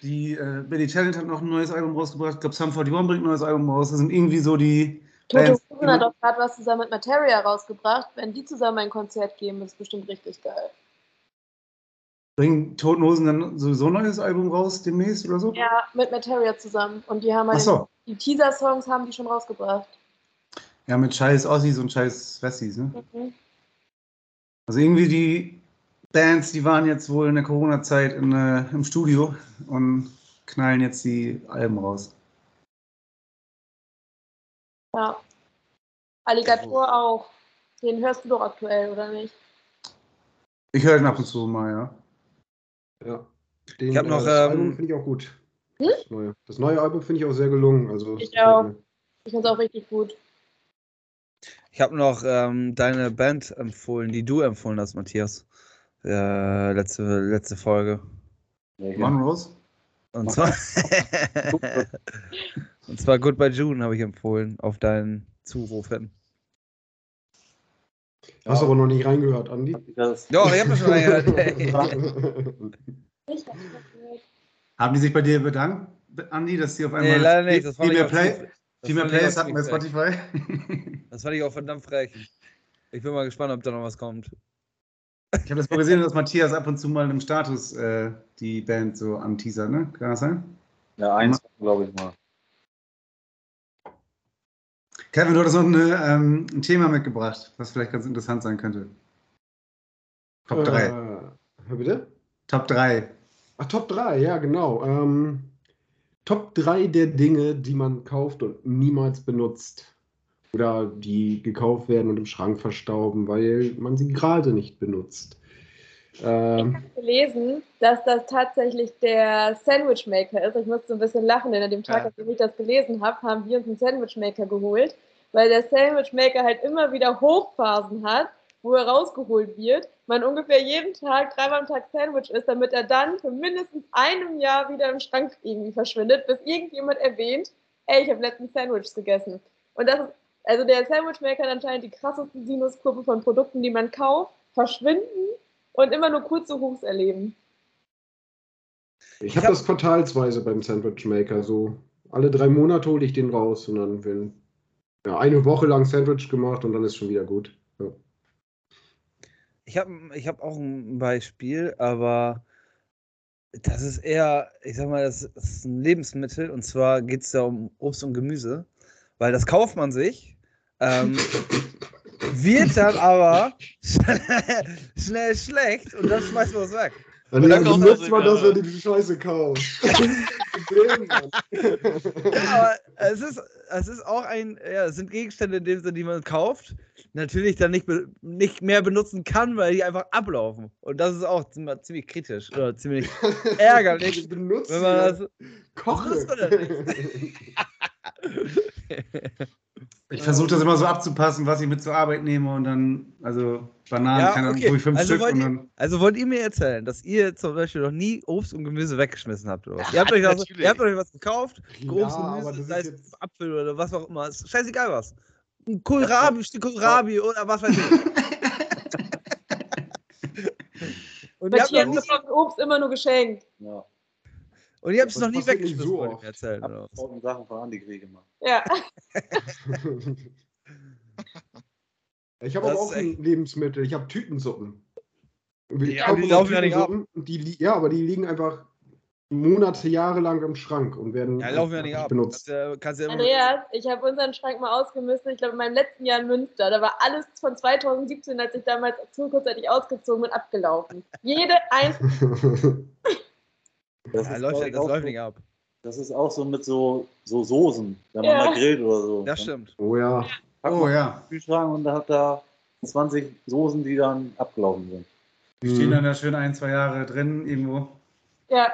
die äh, Billy Talent hat noch ein neues Album rausgebracht. Ich glaube, Sum 41 bringt ein neues Album raus. Das sind irgendwie so die Toto. Hosen hat auch gerade was zusammen mit Materia rausgebracht. Wenn die zusammen ein Konzert geben, ist bestimmt richtig geil. Bringen Toten Hosen dann sowieso ein neues Album raus demnächst oder so? Ja, mit Materia zusammen. Und die haben halt so. die Teaser-Songs haben die schon rausgebracht. Ja, mit scheiß Ossis und scheiß Wessis, ne? Mhm. Also irgendwie die Bands, die waren jetzt wohl in der Corona-Zeit in, äh, im Studio und knallen jetzt die Alben raus. Ja. Alligator auch. Den hörst du doch aktuell, oder nicht? Ich höre den ab und zu mal, ja. Ja. Den, Ich hab noch, äh, das ähm, Album finde ich auch gut. Hm? Das neue, das neue Album finde ich auch sehr gelungen. Also, Ich auch. mir. Ich finde es auch richtig gut. Ich habe noch ähm, deine Band empfohlen, die du empfohlen hast, Matthias. Äh, letzte, letzte Folge. One Rose? Und zwar, und zwar Goodbye June habe ich empfohlen, auf deinen Zuruf hin. Hast aber noch nicht reingehört, Andi. Das, Ja, ich habe das schon reingehört. Ich hab's nicht gehört. Haben die sich bei dir bedankt, Andi, dass die auf einmal Nee, leider nicht. Das mehr, auch Play, viel mehr Plays hatten bei. Spotify? Das fand ich auch verdammt frech. Ich bin mal gespannt, ob da noch was kommt. Ich habe das mal gesehen, dass Matthias ab und zu mal im Status äh, die Band so anteasert, ne? Kann das sein? ja, eins, glaube ich mal. Kevin, du hattest noch eine, ähm, ein Thema mitgebracht, was vielleicht ganz interessant sein könnte. Top 3. Äh, hör bitte? Top 3. Ach, Top 3, ja, genau. Ähm, Top 3 der Dinge, die man kauft und niemals benutzt. Oder die gekauft werden und im Schrank verstauben, weil man sie gerade nicht benutzt. Ähm, gelesen, dass das tatsächlich der Sandwich Maker ist. Ich musste ein bisschen lachen, denn an dem Tag, Ja. als ich das gelesen habe, haben wir uns einen Sandwich Maker geholt, weil der Sandwich Maker halt immer wieder Hochphasen hat, wo er rausgeholt wird. Man ungefähr jeden Tag, dreimal am Tag Sandwich isst, damit er dann für mindestens einem Jahr wieder im Schrank irgendwie verschwindet, bis irgendjemand erwähnt, ey, ich habe letztens Sandwiches gegessen. Und das ist, also der Sandwich Maker hat anscheinend die krasseste Sinuskurve von Produkten, die man kauft, verschwinden und immer nur kurze Hochs erleben. ich habe hab- das quartalsweise beim Sandwich Maker. So alle drei Monate hole ich den raus und dann werden ja, eine Woche lang Sandwich gemacht und dann ist schon wieder gut. Ich habe ich hab auch ein Beispiel, aber das ist eher, ich sag mal, das ist ein Lebensmittel und zwar geht es da um Obst und Gemüse, weil das kauft man sich, ähm, wird dann aber schnell schlecht und dann schmeißt man es weg. Dann, Und ja, dann dann kauft nutzt sich man, dass wieder. er die Scheiße kauft. Das ist das Problem, Mann. Ja, aber es ist, es ist auch ein, ja, es sind Gegenstände in dem Sinne, die man kauft, natürlich dann nicht, be- nicht mehr benutzen kann, weil die einfach ablaufen. Und das ist auch ziem- ziemlich kritisch oder ziemlich ärgerlich, Benutzt wenn man das. Koche. benutzt man das Ich versuche das immer so abzupassen, was ich mit zur Arbeit nehme und dann, also Bananen, Ja, keine Ahnung, okay. ich fünf Also Stück wollt und ihr- dann. Also wollt ihr mir erzählen, dass ihr zum Beispiel noch nie Obst und Gemüse weggeschmissen habt oder was? Ihr habt euch, das, natürlich. ihr habt euch was gekauft, Ja, Obst und das Gemüse, sei es jetzt- Apfel oder was auch immer, ist scheißegal was. Ein Kohlrabi, ein Stück Kohlrabi oder was weiß ich. und ihr Matthias nie, bekommt Obst immer nur geschenkt. Ja. Und ihr habt es Das noch nie weggeschmissen, so mir erzählen. Was? Tausend Sachen von Andi Krieg gemacht. Ja. Ich habe Das aber auch ein Lebensmittel. Ich habe Tütensuppen. Ja, die laufen ja nicht ab. Die, ja, aber die liegen einfach Monate, Jahre lang im Schrank und werden Ja, laufen ja nicht ab. benutzt. Ja, kannst ja Andreas, ich habe unseren Schrank mal ausgemistet. Ich glaube, in meinem letzten Jahr in Münster. Da war alles von 2017, als ich damals zu kurzzeitig ausgezogen bin, abgelaufen. Jede einzelne. Das, ja, ist, läuft, das läuft nicht ab. das ist auch so mit so, so Soßen, wenn man Ja. mal grillt oder so. Das stimmt. oh ja. packt Oh man ja, Kühlschrank und da hat da 20 Soßen, die dann abgelaufen sind. die Mhm. stehen dann da schön ein, zwei Jahre drin irgendwo. Ja,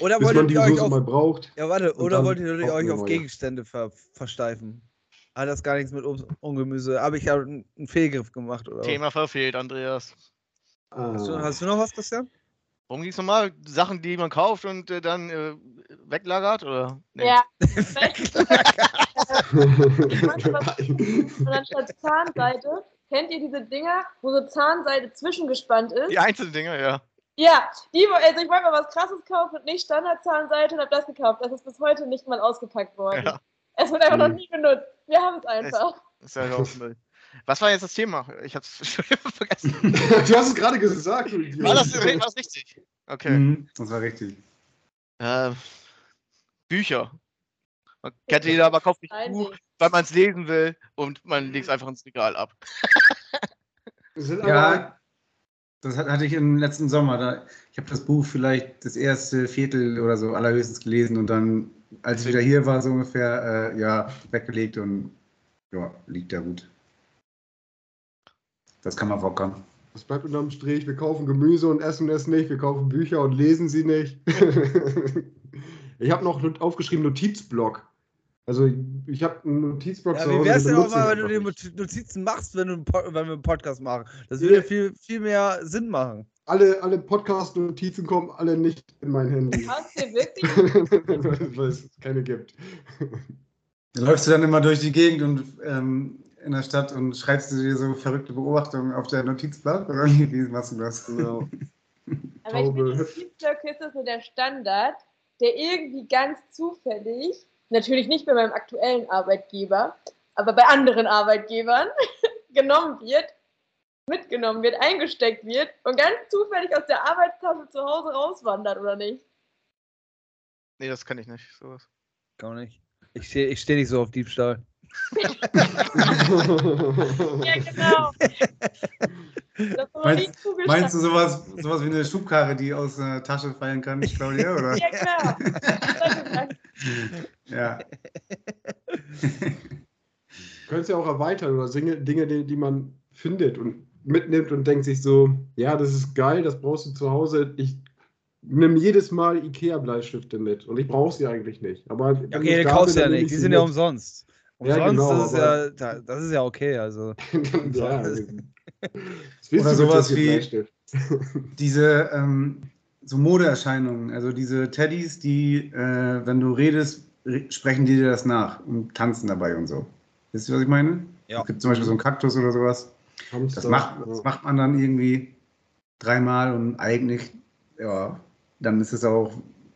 Oder Bis man die ihr euch Soße auf, mal braucht. ja, warte, oder wolltet ihr euch man auf. Gegenstände ver, versteifen? Hat das gar nichts mit Obst und Gemüse? Habe ich ja einen Fehlgriff gemacht, oder? Thema verfehlt, Andreas. Hast, du, hast du noch was, Christian? Worum ging es nochmal? Sachen, die man kauft und äh, dann äh, weglagert? Oder? Nee. ja. Und anstatt Zahnseite, kennt ihr diese Dinger, wo so Zahnseite zwischengespannt ist? Die einzelnen Dinge, ja. Ja, die, also ich wollte mal was krasses kaufen und nicht Standardzahnseite und habe das gekauft. Das ist bis heute nicht mal ausgepackt worden. Ja. Es wird einfach noch Mhm. nie benutzt. Wir haben es einfach. Ist ja auch Müll. Was war jetzt das Thema? Ich hab's vergessen. du hast es gerade gesagt. War das, war das richtig? Okay. Mhm, das war richtig. Ähm, Bücher. Man kennt jeder, man kauft nicht ein Buch, weil man es lesen will und man legt es einfach ins Regal ab. Ja, das hat- hatte ich im letzten Sommer. Da, ich habe das Buch vielleicht das erste Viertel oder so allerhöchstens gelesen und dann, als ich wieder hier war, so ungefähr, äh, ja, weggelegt und ja, liegt da gut. Das kann mal vorkommen. Was bleibt unterm Strich? Wir kaufen Gemüse und essen es nicht. Wir kaufen Bücher und lesen sie nicht. ich habe noch aufgeschrieben Notizblock. Also ich habe einen Notizblock Ja, zu wie wär's den denn auch mal, wenn du nicht. Notizen machst, wenn, du wenn wir einen Podcast machen? Das würde Ja. viel, viel mehr Sinn machen. Alle, alle Podcast-Notizen kommen alle nicht in mein Handy. Hast du wirklich? Weil es keine gibt. Dann läufst du dann immer durch die Gegend und ähm, in der Stadt und schreibst du dir so verrückte Beobachtungen auf der Notizblatt? Oder wie machst du das? Genau. Aber ich Taube. finde, Notizblöcke ist das so der Standard, der irgendwie ganz zufällig, natürlich nicht bei meinem aktuellen Arbeitgeber, aber bei anderen Arbeitgebern genommen wird, mitgenommen wird, eingesteckt wird und ganz zufällig aus der Arbeitstasche zu Hause rauswandert, oder nicht? Nee, das kann ich nicht. Sowas. Gar nicht. Ich stehe ich steh nicht so auf Diebstahl. Ja, genau. Meinst-. Meinst du sowas, sowas wie eine Schubkarre, die aus der Tasche fallen kann, Claudia? Oder? Ja, klar. Ja. Könntest ja auch erweitern oder Dinge, Dinge die, die man findet und mitnimmt und denkt sich so, ja, das ist geil, das brauchst du zu Hause. Ich nehme jedes Mal Ikea-Bleistifte mit und ich brauche sie eigentlich nicht. Aber okay, die kaufst bin, ja nicht. ich Die sind ja mit. Umsonst. Ja, Umsonst, genau, das, ist ja, da- das ist ja okay. Also. ja, Oder sowas wie-? Diese ähm, so Modeerscheinungen, also diese Teddys, die, äh, wenn du redest, re sprechen die dir das nach und tanzen dabei und so. Wisst ihr, was ich meine? Ja. Es gibt zum Beispiel so einen Kaktus oder sowas. Das macht, ja. das macht man dann irgendwie dreimal und eigentlich, ja, dann ist es auch,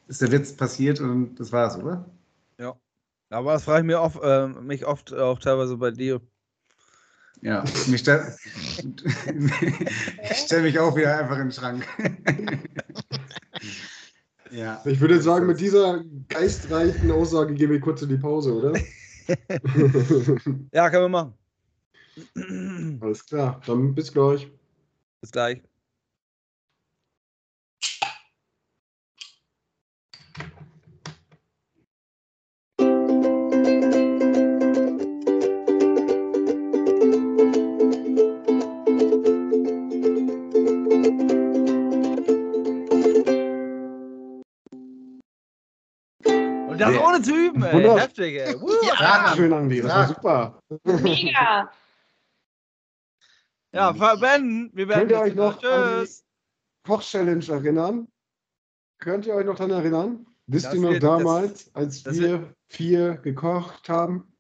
ist der Witz passiert und das war's, oder? Aber das frage ich mir oft, äh, mich oft auch teilweise bei dir. Ja, mich stell, ich stelle mich auch wieder einfach in den Schrank. ja. Ich würde sagen, mit dieser geistreichen Aussage gehen wir kurz in die Pause, oder? Ja, können wir machen. Alles klar, dann bis gleich. Bis gleich. Ey. Wunder- Heftig, ey. Ja, schön, Andi, das war super. Mega. Ja, Ben, wir werden Könnt ihr euch noch die Tschüss. Koch-Challenge erinnern? Könnt ihr euch noch daran erinnern? Wisst Das ihr noch wird- das- damals, als das wir vier gekocht haben?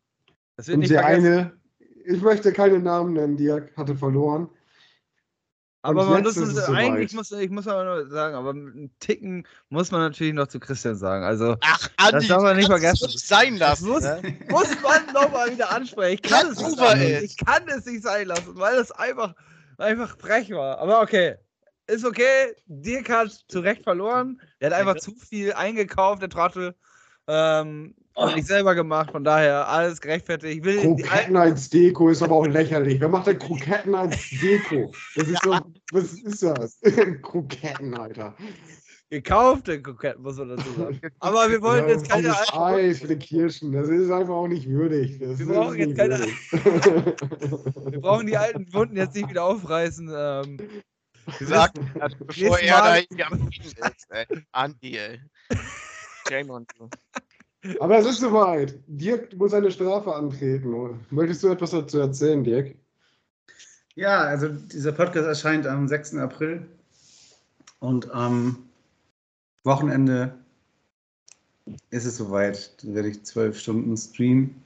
Das wird Und nicht der vergessen. eine, ich möchte keine Namen nennen, Dirk hatte verloren. Aber man muss ist es, eigentlich muss ich muss aber nur sagen, aber mit einem Ticken muss man natürlich noch zu Christian sagen. Also Ach, Andi, Das darf man nicht vergessen. es nicht sein das lassen. muss, ne? muss man nochmal wieder ansprechen. Ich kann, es nicht ich kann es nicht sein lassen, weil es einfach, einfach frech war. Aber okay. Ist okay. Dirk hat zu Recht verloren. Der hat einfach zu viel eingekauft, der Trottel. Ähm, und ich selber gemacht, von daher alles gerechtfertigt. Ich will Kroketten als Deko ist aber auch lächerlich. Wer macht denn Kroketten als Deko? Das ist doch, was ist das? Kroketten, Alter. gekaufte Kroketten, muss man dazu sagen. Aber wir wollen Ja, jetzt keine das alten Eis für die Kirschen, das ist einfach auch nicht würdig. Das Wir brauchen jetzt keine-. Wir brauchen die alten Wunden jetzt nicht wieder aufreißen. Ähm, also, bevor er da irgendwie am Reden ist, ey. Andi, ey. Shame on you. Aber es ist soweit. Dirk muss eine Strafe antreten. Möchtest du etwas dazu erzählen, Dirk? Ja, also dieser Podcast erscheint am 6. April und am Wochenende ist es soweit. Dann werde ich zwölf Stunden streamen.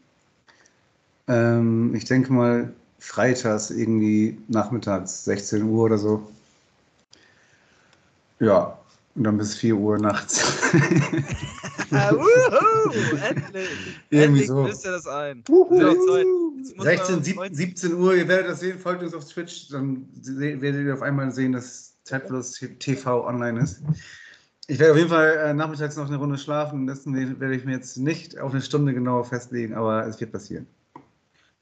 Ähm, ich denke mal freitags irgendwie nachmittags 16 Uhr oder so. Ja, und dann bis 4 Uhr nachts. Ah, wuhu, endlich! Irgendwie endlich so. ihr das ein. Jetzt muss 16, man- 17, 17 Uhr, ihr werdet das sehen, folgt uns auf Twitch, dann werdet ihr auf einmal sehen, dass Zeitlos TV online ist. Ich werde auf jeden Fall äh, nachmittags noch eine Runde schlafen, deswegen werde ich mir jetzt nicht auf eine Stunde genau festlegen, aber es wird passieren.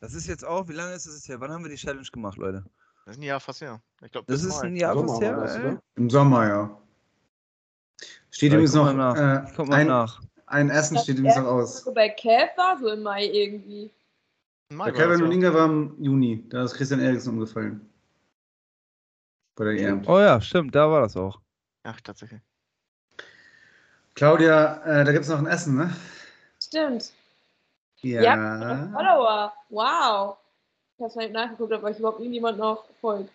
Das ist jetzt auch, wie lange ist es jetzt her? Wann haben wir die Challenge gemacht, Leute? Das ist ein Jahr fast her. Ich glaube, Das ist ein Jahr fast her. das, oder? Im Sommer, ja. Steht übrigens noch, äh, Ich guck mal ein, nach. ein Essen steht übrigens noch aus. So bei war so im Mai irgendwie. Das, Kevin und. Inga war im Juni, da ist Christian Eriksen umgefallen. Bei der EM. Oh ja, stimmt, da war das auch. Ach, tatsächlich. Claudia, äh, da gibt es noch ein Essen, ne? Stimmt. Ja. Ja, Follower. Wow. Ich hab's mal eben nachgeguckt, ob euch überhaupt irgendjemand noch folgt.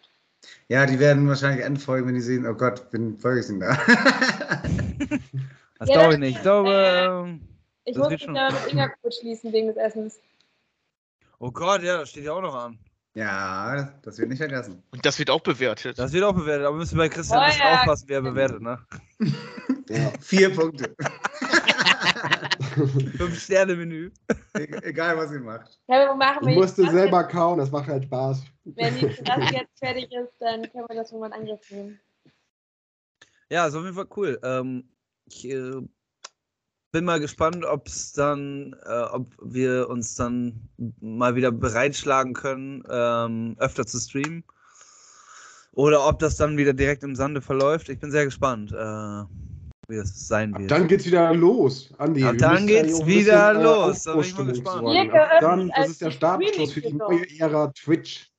Ja, die werden wahrscheinlich entfolgen, wenn die sehen, oh Gott, wen folge ich denn da? Das Ja, glaube ich nicht. Ich glaube, ähm, Ich Das muss wird mich schon. da mit Inga kurz schließen wegen des Essens. oh Gott, ja, das steht ja auch noch an. ja, das wird nicht vergessen. Und das wird auch bewertet. Das wird auch bewertet, aber wir müssen bei Christian Oh ein bisschen ja. aufpassen, wer bewertet, ne? Ja. Vier Punkte. Fünf-Sterne-Menü. E egal, was ihr macht. Ja, wir machen Ich musste selber kauen, das macht halt Spaß. Wenn die das jetzt fertig ist, dann können wir das nochmal in Angriff nehmen. Ja, ist auf jeden Fall cool. Ähm, ich äh, bin mal gespannt, ob es dann, äh, ob wir uns dann mal wieder bereitschlagen können, ähm, öfter zu streamen. Oder ob das dann wieder direkt im Sande verläuft. Ich bin sehr gespannt, äh, wie das sein wird. Dann geht's wieder los, Andi. Ab dann geht's wieder bisschen, los. Da bin ich mal gespannt. Ab dann, das ist der Startschuss für die neue Ära Twitch.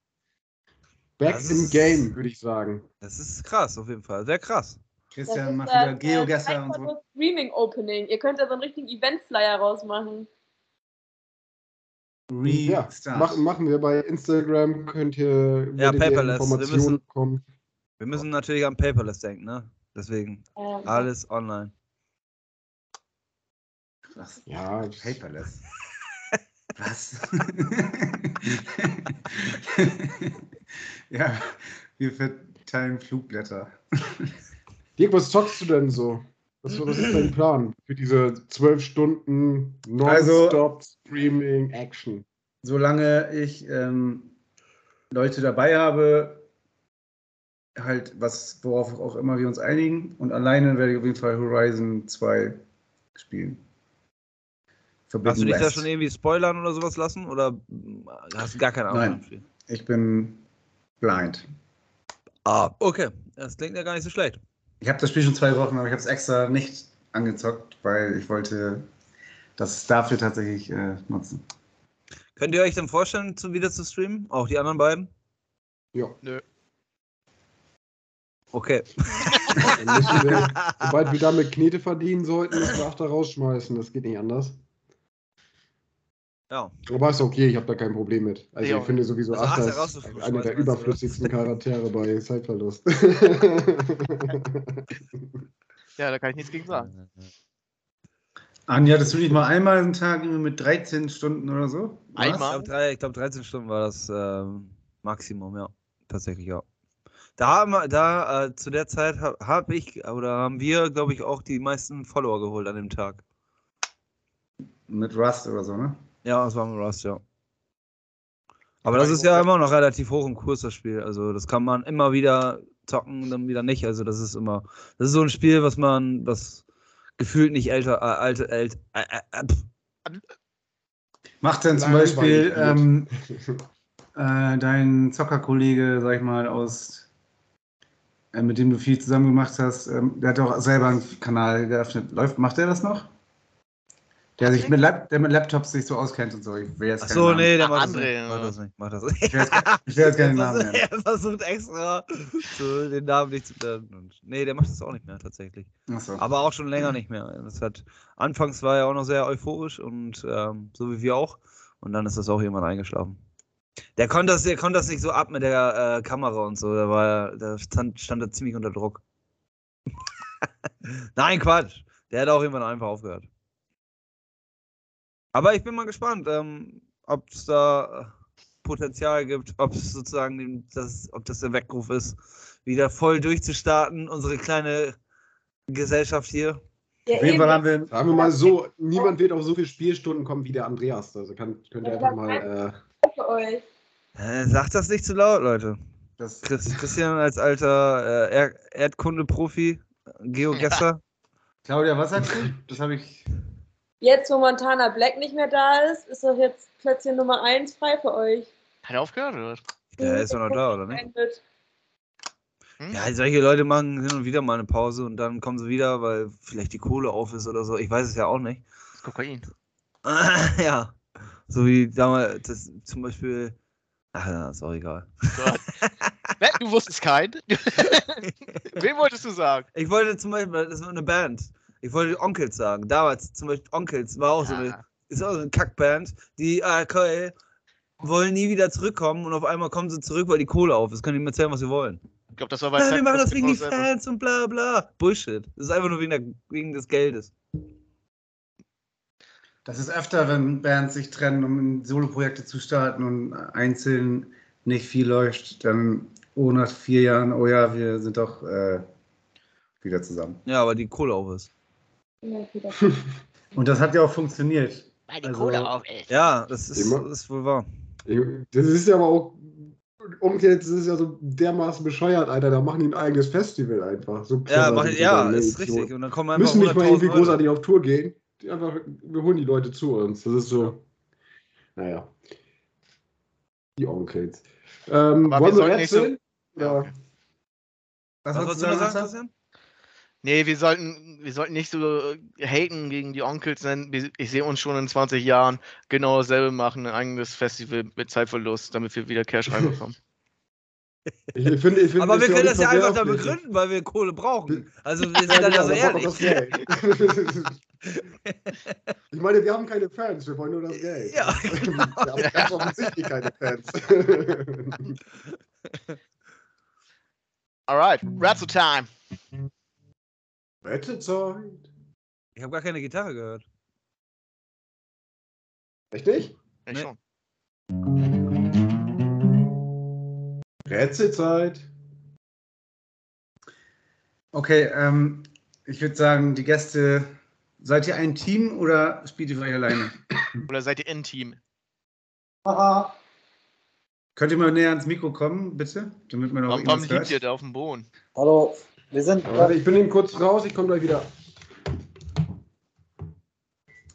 Back Das in ist- Game, würde ich sagen. Das ist krass, auf jeden Fall. Sehr krass. Christian macht wieder Geogesser äh, und so. Streaming Opening. Ihr könnt da so einen richtigen Event-Flyer rausmachen. Ja, Restart. machen, machen wir bei Instagram, könnt ihr Ja, paperless. Wir Informationen müssen- bekommen. Wir müssen natürlich an Paperless denken, ne? Deswegen Ähm, alles online. Was? Ja, Paperless. Was? ja, wir verteilen Flugblätter. Dirk, was zockst du denn so? Was, was ist dein Plan für diese zwölf Stunden Also- Non-Stop Streaming Action? Solange ich ähm, Leute dabei habe, halt was, worauf auch immer wir uns einigen. Und alleine werde ich auf jeden Fall Horizon 2 spielen. Forbidden Hast du dich da West. schon irgendwie spoilern oder sowas lassen? Oder hast du gar keine Ahnung? Nein. Ich bin blind. Ah, okay. Das klingt ja gar nicht so schlecht. Ich habe das Spiel schon zwei Wochen, aber ich habe es extra nicht angezockt, weil ich wollte das dafür tatsächlich äh, nutzen. Könnt ihr euch denn vorstellen, zu, wieder zu streamen? Auch die anderen beiden? Ja. Okay. Müssen wir, sobald wir damit Knete verdienen sollten, müssen wir Achter rausschmeißen. Das geht nicht anders. Ja. Aber ist okay, ich habe da kein Problem mit. Also Ja. ich finde sowieso Also Achter ist einer der überflüssigsten Charaktere bei Zeitverlust. Ja, da kann ich nichts gegen sagen. Anja, hattest du nicht mal einmal einen Tag mit 13 Stunden oder so? Was? Ich Einmal? glaube, ich glaub, 13 Stunden war das ähm, Maximum, ja. Tatsächlich, ja. Da, haben wir- da äh, zu der Zeit habe hab ich oder haben wir, glaube ich, auch die meisten Follower geholt an dem Tag. Mit Rust oder so, ne? Ja, das war mit Rust, ja. Aber das ist ja immer noch relativ hoch im Kurs, das Spiel. Also das kann man immer wieder zocken, dann wieder nicht. Also das ist immer, das ist so ein Spiel, was man, was gefühlt nicht älter, äh, alte, ält, äh, äh, äh. Macht denn zum Beispiel ähm, äh, dein Zockerkollege, sag ich mal, aus, äh, mit dem du viel zusammen gemacht hast, ähm, der hat auch selber einen Kanal geöffnet. Läuft, macht der das noch? Der sich mit, Lap der mit Laptops sich so auskennt und so. Ich will jetzt Ach keinen so, Namen- nee, der Ah, macht. Macht das nicht. Macht das nicht. Ich will jetzt, ich will jetzt keinen Namen nennen. Er versucht extra so, den Namen nicht zu nennen. Und, nee, der macht das auch nicht mehr tatsächlich. Achso. Aber auch schon länger nicht mehr. Das hat, anfangs war er auch noch sehr euphorisch und ähm, so wie wir auch. Und dann ist das auch irgendwann eingeschlafen. Der konnte das, der konnte das nicht so ab mit der äh, Kamera und so. Da war, da stand, stand er ziemlich unter Druck. Nein, Quatsch. Der hat auch irgendwann einfach aufgehört. Aber ich bin mal gespannt, ähm, ob es da äh, Potenzial gibt, ob es sozusagen das, ob das der Weckruf ist, wieder voll durchzustarten, unsere kleine Gesellschaft hier. Ja, Auf jeden. Fall haben wir. Sagen wir mal so, niemand wird auf so viele Spielstunden kommen wie der Andreas. Also kann, könnt ihr einfach mal. Äh, für euch. Äh, sagt das nicht zu laut, Leute. Das, Chris, Christian als alter äh, er Erdkunde-Profi, Geogesser. Claudia, was sagst du? Das habe ich. Jetzt, wo Montana Black nicht mehr da ist, ist doch jetzt Plätzchen Nummer 1 frei für euch. Hat er aufgehört, oder? was? Der ist doch noch da, oder nicht? Hm? Ja, solche Leute machen hin und wieder mal eine Pause und dann kommen sie wieder, weil vielleicht die Kohle auf ist oder so. Ich weiß es ja auch nicht. Das Kokain. ja. So wie damals, das zum Beispiel. Ach ja, ist auch egal. Ne, du wusstest keinen. Wen wolltest du sagen? Ich wollte zum Beispiel, das war eine Band. Ich wollte Onkels sagen. Damals zum Beispiel Onkels war auch so eine, ist auch so eine Kackband. Die ARK wollen nie wieder zurückkommen und auf einmal kommen sie zurück, weil die Kohle auf ist. Können die mir erzählen, was sie wollen. ich glaube, das war bei Ja, wir machen das wegen die. Fans und bla bla. Bullshit. Das ist einfach nur wegen, der, wegen des Geldes. Das ist öfter, wenn Bands sich trennen, um in Soloprojekte zu starten und einzeln nicht viel läuft, dann oh, nach vier Jahren, oh ja, wir sind doch äh, wieder zusammen. Ja, aber die Kohle auf ist. Ja, okay, das- Und das hat ja auch funktioniert. Weil die Also- Kohle auf ist. Ja, das ist, Immer. das ist wohl wahr. das ist ja aber auch. Umgekehrt, das ist ja so dermaßen bescheuert, Alter. Da machen die ein eigenes Festival einfach. So Ja, mach, ja, ist richtig. Und dann kommen einfach Müssen nicht mal irgendwie 100.000 Leute. großartig auf Tour gehen. Die einfach, wir holen die Leute zu uns. Das ist so. Naja. Die Onkels. Ähm, wir wollen wir sollten nicht so-? Ja, Ja. okay. Was wolltest du noch sagen, Christian? Nee, wir sollten, wir sollten nicht so äh, haten gegen die Onkels, denn ich sehe uns schon in 20 Jahren genau dasselbe machen, ein eigenes Festival mit Zeitverlust, damit wir wieder Cash reinbekommen. Ich finde, ich finde, Aber wir können das ja einfach da begründen, weil wir Kohle brauchen. Also wir sind Ja, dann ja genau, so ehrlich. Geld. Ich meine, wir haben keine Fans, wir wollen nur das Geld. Ja, Wir haben ganz offensichtlich keine Fans. Alright, Ratzel Time. Wettezeit. Ich habe gar keine Gitarre gehört. Richtig? Ja, Nee. schon. Rätselzeit. Okay, ähm, ich würde sagen, die Gäste, seid ihr ein Team oder spielt ihr für euch alleine? Oder seid ihr in-Team? Haha. Könnt ihr mal näher ans Mikro kommen, bitte? Damit man auch Warum, liegt ihr da auf dem Boden? Hallo, wir sind. Warte, ich bin eben kurz raus, ich komme gleich wieder.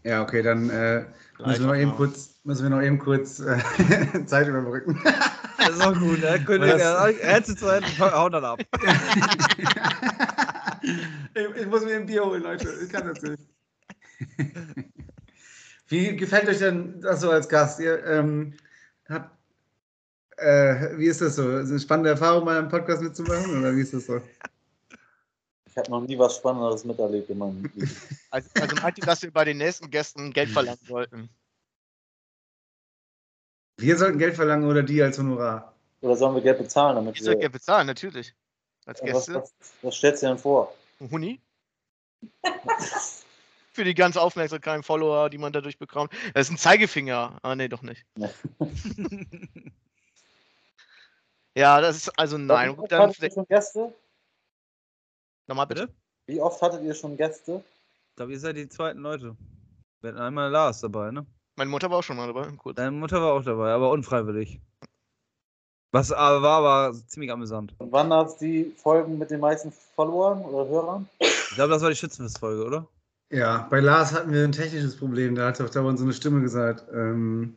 Ja, okay, dann äh, müssen wir noch eben kurz, müssen wir noch eben kurz äh, Zeit überbrücken. Das ist auch gut, ne? Könnt ihr Das- Ärzte zu Ende, hauen dann ab. ich, ich muss mir ein Bier holen, Leute. Ich kann das nicht. Wie gefällt euch denn das so als Gast? Ihr ähm, habt, äh, wie ist das so? Ist eine spannende Erfahrung, mal einen Podcast mitzumachen? Oder wie ist das so? Ich habe noch nie was Spannenderes miterlebt in meinem Leben. Also, also meint ihr, dass wir bei den nächsten Gästen Geld verlangen sollten? Wir sollten Geld verlangen oder die als Honorar? Oder sollen wir Geld bezahlen, damit Ich soll. Geld bezahlen, natürlich. Als Ja, was, Gäste. was, was stellst du denn vor? Ein Huni? Für die ganze Aufmerksamkeit, Follower, die man dadurch bekommt. Das ist ein Zeigefinger. Ah, nee, doch nicht. Ja, das ist also nein. Dann schon Gäste? Nochmal bitte. Bitte? Wie oft hattet ihr schon Gäste? Ich glaube, ihr seid die zweiten Leute. Wir hatten einmal Lars dabei, ne? Meine Mutter war auch schon mal dabei. Kurz. Deine Mutter war auch dabei, aber unfreiwillig. Was aber war aber ziemlich amüsant. Und wann hat die Folgen mit den meisten Followern oder Hörern? Ich glaube, das war die Schützenfestfolge, oder? Ja, bei Lars hatten wir ein technisches Problem. Da hat auch dauernd so eine Stimme gesagt. Ähm,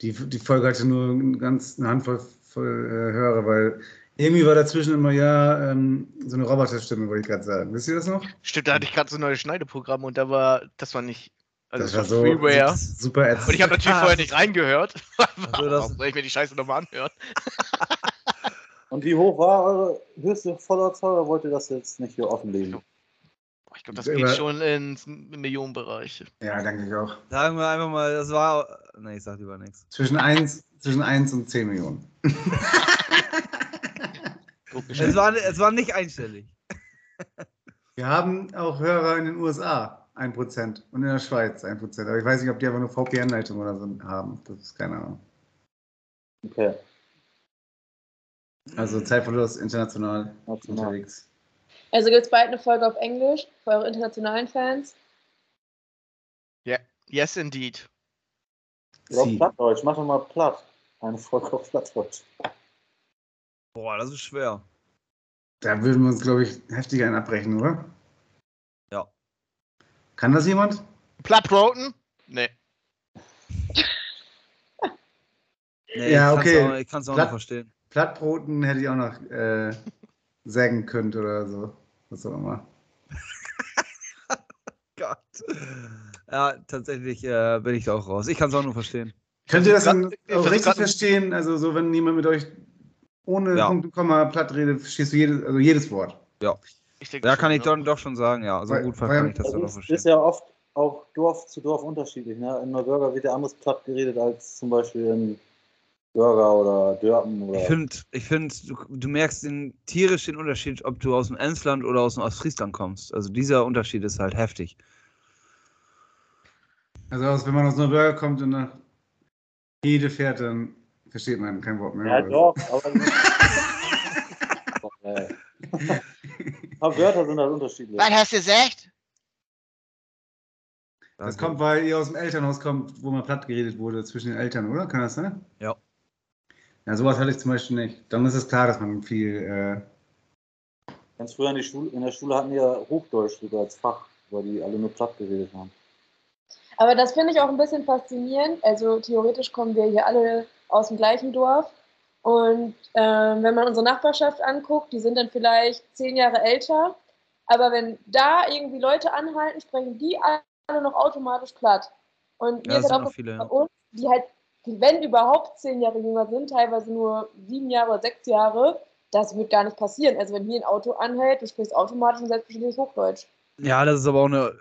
die, die Folge hatte nur eine ganz eine Handvoll voll, äh, Hörer, weil irgendwie war dazwischen immer ja ähm, so eine Roboterstimme, wollte ich gerade sagen. Wisst ihr das noch? Stimmt, da hatte ich gerade so ein neues Schneideprogramm und da war, das war nicht, also das das, war so Freeware. super ätzend. Und ich habe natürlich Ah, vorher nicht reingehört. Also das- Warum soll ich mir die Scheiße nochmal anhören? Und wie hoch war eure höchste Followerzahl oder wollt ihr das jetzt nicht hier offenlegen? Boah, Ich glaube, das geht schon ins Millionenbereich. Ja, denke ich auch. Sagen wir einfach mal, das war. Ne, ich sag lieber nichts. Zwischen 1, zwischen 1 und 10 Millionen. Es war, es war nicht einstellig. Wir haben auch Hörer in den USA, 1%. Und in der Schweiz 1%. Aber ich weiß nicht, ob die einfach nur VPN-Leitung oder so haben. Das ist keine Ahnung. Okay. Also Zeitverlust international National. unterwegs. Also gibt es bald eine Folge auf Englisch für eure internationalen Fans. Yes, indeed. Sie. Plattdeutsch, mach doch mal platt. Eine Folge auf Plattdeutsch. Boah, das ist schwer. Da würden wir uns, glaube ich, heftig einen abbrechen, oder? Ja. Kann das jemand? Plattbroten? Nee. Nee, Ja, ich okay. Auch, ich kann es auch Platt- nicht verstehen. Plattbroten hätte ich auch noch äh, sägen können oder so. Was auch immer. Gott. Ja, tatsächlich äh, bin ich da auch raus. Ich kann es auch nur verstehen. Könnt ihr das ich auch richtig verstehen? Also so, wenn jemand mit euch ohne Ja. Punkt und Komma platt redet, verstehst du jedes, also jedes Wort. Ich denke Da kann ich ja. dann doch schon sagen, ja. So Weil- gut kann ich das Das dann auch ist, verstehen. ist ja oft auch Dorf zu Dorf unterschiedlich. Ne? In Neubürger wird ja anders platt geredet als zum Beispiel in Bürger oder Dörpen oder. Ich finde, ich find, du, du merkst den, tierisch den Unterschied, ob du aus dem Emsland oder aus dem Ostfriesland kommst. Also dieser Unterschied ist halt heftig. Also wenn man aus Neuburger kommt und nach Hede fährt, dann versteht man kein Wort mehr. ja, oder? doch, aber. Ein paar Wörter sind halt unterschiedlich. Was hast du gesagt? Das kommt, weil ihr aus dem Elternhaus kommt, wo mal platt geredet wurde zwischen den Eltern, oder? Kann das sein? Ja. Ja, sowas hatte ich zum Beispiel nicht. Dann ist es klar, dass man viel. Äh, Ganz früher in, die Schule, in der Schule hatten wir Hochdeutsch sogar als Fach, weil die alle nur platt geredet haben. Aber das finde ich auch ein bisschen faszinierend. Also theoretisch kommen wir hier alle aus dem gleichen Dorf. Und ähm, wenn man unsere Nachbarschaft anguckt, die sind dann vielleicht zehn Jahre älter. Aber wenn da irgendwie Leute anhalten, sprechen die alle noch automatisch platt. Und Ja, sind auch viele. bei uns, die halt wenn überhaupt zehn Jahre jünger sind, teilweise nur sieben Jahre oder sechs Jahre, das wird gar nicht passieren. Also wenn hier ein Auto anhält, du sprichst automatisch und selbstverständlich Hochdeutsch. Ja, das ist aber auch eine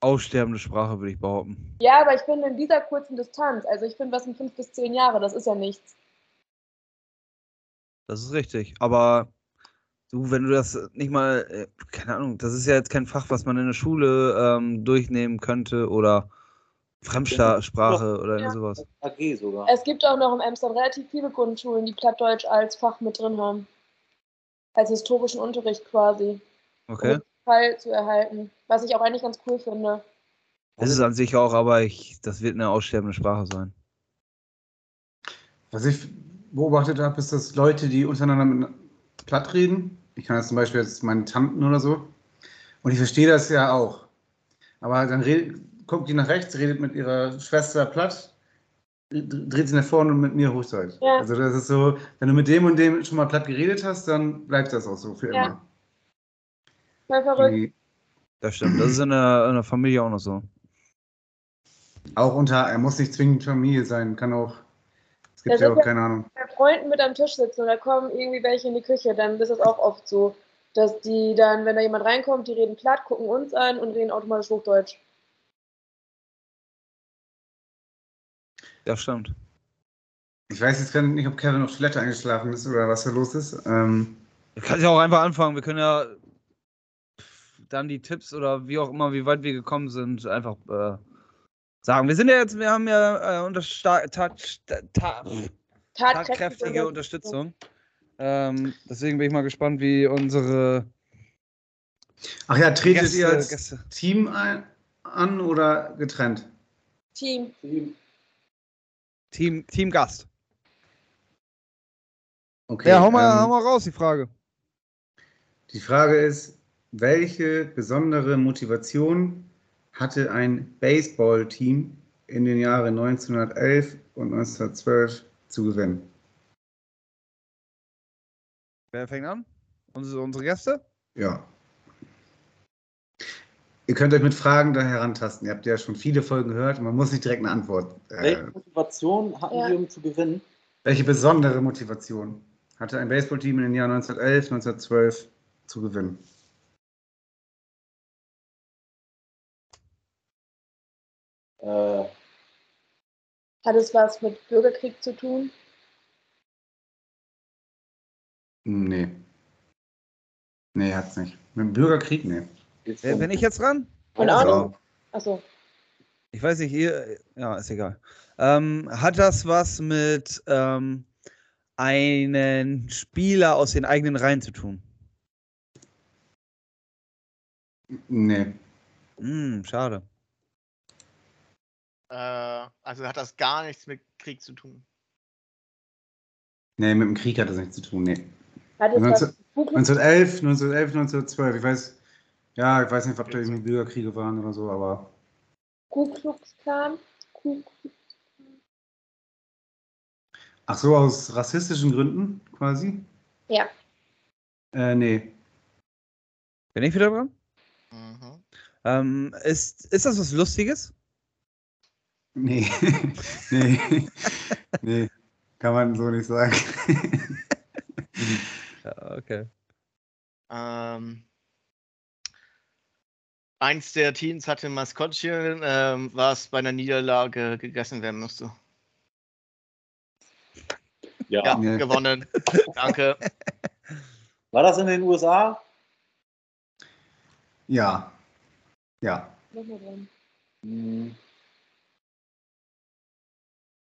aussterbende Sprache, würde ich behaupten. Ja, aber ich finde in dieser kurzen Distanz, also ich finde, was sind fünf bis zehn Jahre, das ist ja nichts. Das ist richtig. Aber du, wenn du das nicht mal, äh, keine Ahnung, das ist ja jetzt kein Fach, was man in der Schule ähm, durchnehmen könnte oder Fremdsprache oder Ja. sowas. AG sogar. Es gibt auch noch im Emsland relativ viele Grundschulen, die Plattdeutsch als Fach mit drin haben. Als historischen Unterricht quasi. Okay. Fall zu erhalten. Was ich auch eigentlich ganz cool finde. Das ist an sich auch, aber ich, das wird eine aussterbende Sprache sein. Was ich beobachtet habe, ist, dass Leute, die untereinander mit platt reden, ich kann jetzt zum Beispiel jetzt meine Tanten oder so, und ich verstehe das ja auch. Aber dann red, guckt die nach rechts, redet mit ihrer Schwester platt, dreht sie nach vorne und mit mir Hochdeutsch. Ja. Also das ist so, wenn du mit dem und dem schon mal platt geredet hast, dann bleibt das auch so für Ja. immer. Mal verrückt. Die, Das stimmt. Das ist in der, in der Familie auch noch so. auch unter, er muss nicht zwingend Familie sein, kann auch, es gibt ja auch keine Ahnung. Bei Freunden mit am Tisch sitzen und da kommen irgendwie welche in die Küche, dann ist es auch oft so, dass die dann, wenn da jemand reinkommt, die reden platt, gucken uns an und reden automatisch Hochdeutsch. Das stimmt. Ich weiß jetzt gar nicht, ob Kevin auf Toilette eingeschlafen ist oder was da los ist. Ähm, Du kannst ja auch einfach anfangen. Wir können ja dann die Tipps oder wie auch immer, wie weit wir gekommen sind, einfach äh, sagen. Wir sind ja jetzt, wir haben ja äh, unter sta ta ta ta tatkräftige Unterstützung. Ähm, deswegen bin ich mal gespannt, wie unsere ach ja, tretet Gäste, ihr als Gäste. Team ein, an oder getrennt? Team. Team, Team Gast. Okay. ja, hau mal, ähm, hau mal raus, die Frage. Die Frage ist, welche besondere Motivation hatte ein Baseballteam in den Jahren 1911 und 1912 zu gewinnen? Wer fängt an? Unsere, unsere Gäste? Ja. Ihr könnt euch mit Fragen da herantasten. Ihr habt ja schon viele Folgen gehört und man muss nicht direkt eine Antwort. Äh, Welche Motivation hatten Ja. um zu gewinnen? welche besondere Motivation hatte ein Baseballteam in den Jahren 1911, 1912 zu gewinnen? Äh, Hat es was mit Bürgerkrieg zu tun? Nee. Nee, hat's nicht. Mit dem Bürgerkrieg? Nee. um- bin ich jetzt dran? Und Also, auch nicht. Achso. Ich weiß nicht, ihr, ja, ist egal. Ähm, hat das was mit ähm, einem Spieler aus den eigenen Reihen zu tun? Nee. Hm, schade. Äh, also hat das gar nichts mit Krieg zu tun. Nee, mit dem Krieg hat das nichts zu tun. Nee. Hat es was 19, mit Ku Klux 1911, 1911, 1912. Ich weiß, ja, ich weiß nicht, ob da irgendwie Bürgerkriege waren oder so, aber Ku Klux Klan? Ku Klux ach so, aus rassistischen Gründen quasi? Ja. Äh, nee. Bin ich wieder dran? Mhm. Ähm, ist, ist das was Lustiges? Nee. nee. nee. Kann man so nicht sagen. Ja, okay. Ähm, eins der Teams hatte ein Maskottchen, ähm, was bei einer Niederlage gegessen werden musste. Ja. Ja, Nee. gewonnen. Danke. War das in den USA? ja. Ja. Nochmal dran. Hm.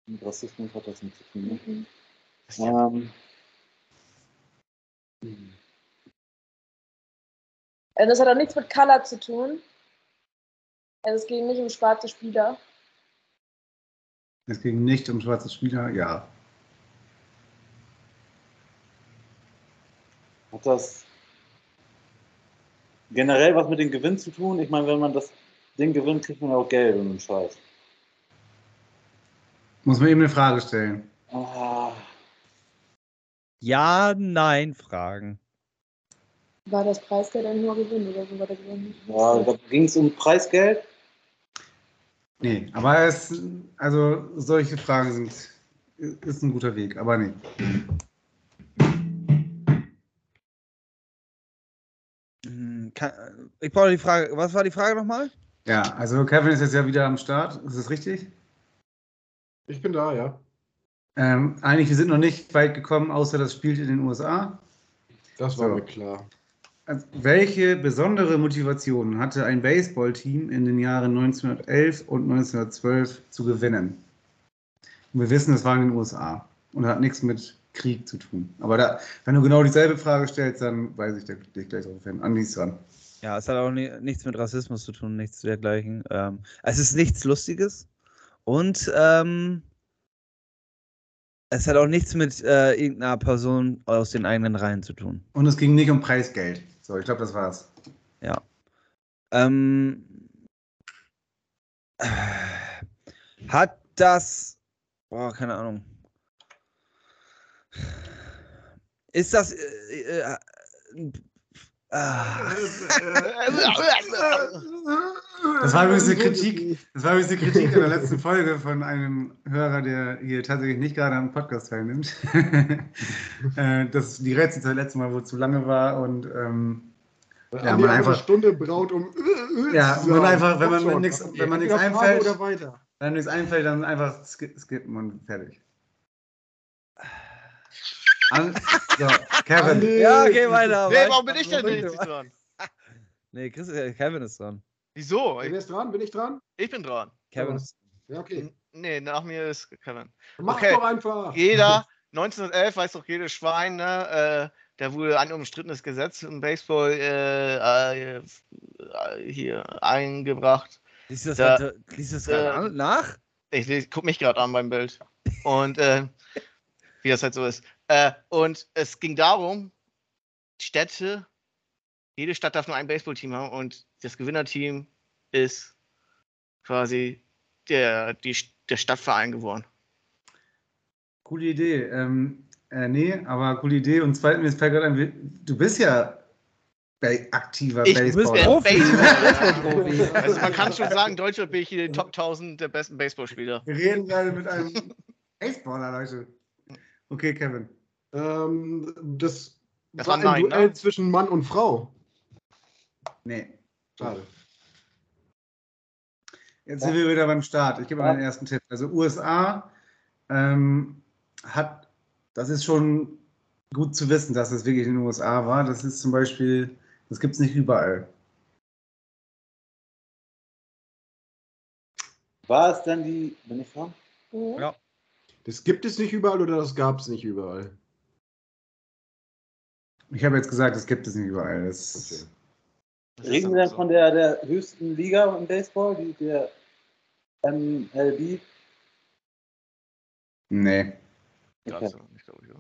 Mit Rassismus hat das nichts zu tun. Ne? Mhm. Ähm. hm. Also das hat auch nichts mit Color zu tun. Also es ging nicht um schwarze Spieler. Es ging nicht um schwarze Spieler, ja. Hat das generell was mit dem Gewinn zu tun? Ich meine, wenn man das Ding gewinnt, kriegt man ja auch Geld und einen Scheiß. Muss man eben eine Frage stellen. Ah, Ja, nein, Fragen. War das Preisgeld ein hoher Gewinn oder so war der Gewinn? ja, da ging es um Preisgeld. Nee, aber es, also solche Fragen sind, ist ein guter Weg, aber nee. Hm, ich brauche die Frage. Was war die Frage nochmal? Ja, also Kevin ist jetzt ja wieder am Start, ist das richtig? Ich bin da, ja. Ähm, eigentlich, wir sind noch nicht weit gekommen, außer das spielt in den USA. Das war So. mir klar. Also, welche besondere Motivation hatte ein Baseballteam in den Jahren 1911 und 1912 zu gewinnen? Und wir wissen, es war in den USA und hat nichts mit Krieg zu tun. Aber da, wenn du genau dieselbe Frage stellst, dann weiß ich dich gleich darauf hin. Andi ist dran. Ja, es hat auch ni nichts mit Rassismus zu tun, nichts dergleichen. Ähm, es ist nichts Lustiges und ähm, es hat auch nichts mit äh, irgendeiner Person aus den eigenen Reihen zu tun. Und es ging nicht um Preisgeld. So, ich glaube, das war's. Ja. Ähm, äh, hat das. Boah, keine Ahnung. Ist das. Äh, äh, ah, Das war übrigens eine Kritik. Das war übrigens eine Kritik an der letzten Folge von einem Hörer, der hier tatsächlich nicht gerade am Podcast teilnimmt. Äh, Dass die Rätselzeit letztes Mal wohl zu lange war und ähm, Ja, man man einfach- eine Stunde braucht, um. Ja, zu man sagen. einfach, wenn man wenn man nichts einfällt- wenn nichts einfällt, dann einfach ski- skippen und fertig. An, so, Kevin. Ja, okay, weiter. Nee, warum bin ich denn jetzt dran? Nee, Chris, äh, Kevin ist dran. Wieso? Wer Ich, ist dran? Bin ich dran? ich bin dran. Kevin ist. Ja, okay. Nee, nach mir ist Kevin. Mach Okay. doch einfach. Jeder, 1911 weiß doch jedes Schwein, ne? Äh, da wurde ein umstrittenes Gesetz im Baseball äh, äh, hier eingebracht. Liest du das Da- liest du das da- gerade an- nach? Ich lese- guck mich gerade an beim Bild. Und äh, wie das halt so ist. Äh, und es ging darum, Städte, jede Stadt darf nur ein Baseballteam haben und das Gewinnerteam ist quasi der, die, der Stadtverein geworden. Coole Idee. Ähm, äh, nee, aber coole Idee. Und zweitens, du bist ja bei aktiver Ich bist Baseballer. Profi. Baseball. also man kann schon sagen, Deutschland bin ich hier in den Top 1000 der besten Baseballspieler. Wir reden gerade mit einem Baseballer, Leute. Okay, Kevin. Ähm, das, Das war ein nein, Duell ne? zwischen Mann und Frau. Nee. Schade. Jetzt sind wir wieder beim Start. Ich gebe mal den ersten Tipp. Also USA ähm, hat, das ist schon gut zu wissen, dass es wirklich in den USA war. Das ist zum Beispiel, das gibt es nicht überall. War es denn die, bin ich dran? Mhm. Ja. Das gibt es nicht überall oder das gab es nicht überall? Ich habe jetzt gesagt, das gibt es nicht überall. Das, Okay. Reden wir denn von der, der höchsten Liga im Baseball, die, der MLB? Nee. Okay. Also, ich glaube, ja.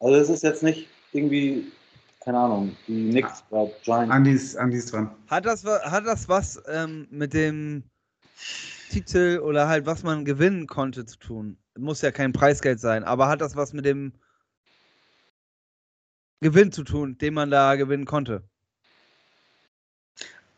Also es ist jetzt nicht irgendwie, keine Ahnung, die Knicks bei Giants. Andi ist, Andi ist dran. Hat das, hat das was ähm, mit dem Titel oder halt was man gewinnen konnte zu tun? Muss ja kein Preisgeld sein, aber hat das was mit dem Gewinn zu tun, den man da gewinnen konnte?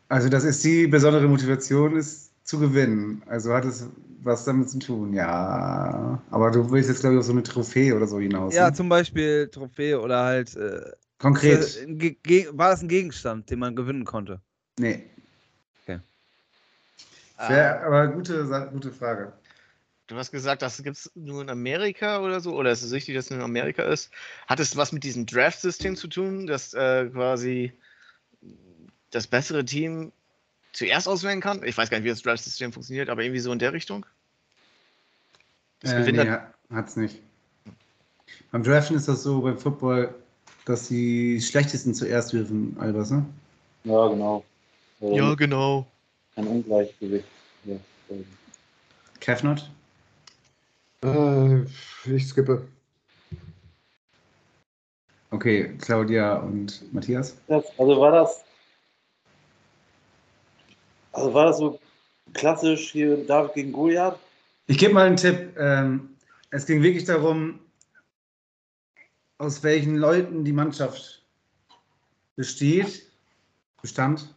Also, das ist die besondere Motivation, ist zu gewinnen. Also hat es was damit zu tun, ja. Aber du willst jetzt, glaube ich, auf so eine Trophäe oder so hinaus. Ja, ne? zum Beispiel Trophäe oder halt. Äh, Konkret. äh, war das ein Gegenstand, den man gewinnen konnte? Nee. Okay. Wär, aber gute, gute Frage. Du hast gesagt, das gibt es nur in Amerika oder so, oder ist es richtig, dass es nur in Amerika ist? Hat es was mit diesem Draft-System zu tun, dass äh, quasi das bessere Team zuerst auswählen kann? Ich weiß gar nicht, wie das Draft-System funktioniert, aber irgendwie so in der Richtung? Das Äh, nee, ha- hat's nicht. Beim Draften ist das so beim Football, dass die Schlechtesten zuerst wirfen, Albers, ne? Ja, genau. Ja, genau. Ein Ungleichgewicht. Kevnot? Äh, ich skippe. Okay, Claudia und Matthias? Das, also war das. Also war das so klassisch hier David gegen Goliath? Ich gebe mal einen Tipp. Ähm, es ging wirklich darum, aus welchen Leuten die Mannschaft besteht, bestand.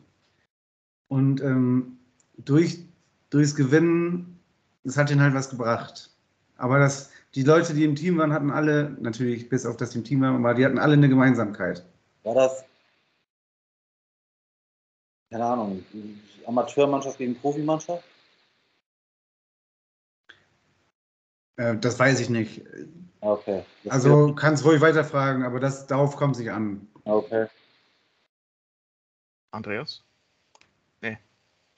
Und ähm, durch durchs Gewinnen, das hat ihnen halt was gebracht. Aber das, die Leute, die im Team waren, hatten alle, natürlich bis auf das die im Team waren, aber die hatten alle eine Gemeinsamkeit. War das, keine Ahnung, Amateurmannschaft gegen Profimannschaft? Äh, das weiß ich nicht. Okay. Das Also kannst ruhig weiterfragen, aber das, darauf kommt es nicht an. Okay. Andreas?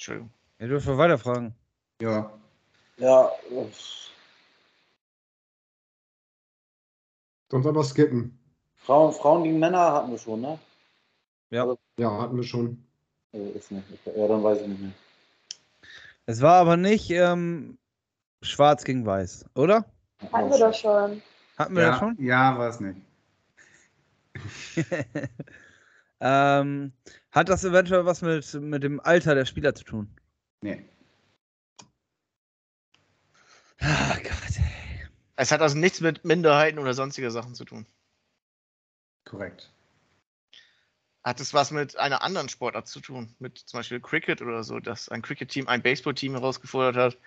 Entschuldigung. Ihr dürft mal weiterfragen. Ja. Ja, Sonst einfach skippen. Frauen, Frauen gegen Männer hatten wir schon, ne? Ja, hatten wir schon. Äh, Ist nicht. Ja, dann weiß ich nicht mehr. Es war aber nicht ähm, schwarz gegen weiß, oder? Hatten wir doch schon. Hatten wir ja, das schon? Ja, war es nicht. ähm, hat das eventuell was mit, mit dem Alter der Spieler zu tun? Nee. Ah, Gott, ey. Es hat also nichts mit Minderheiten oder sonstiger Sachen zu tun. Korrekt. Hat es was mit einer anderen Sportart zu tun? Mit zum Beispiel Cricket oder so, dass ein Cricket-Team ein Baseball-Team herausgefordert hat,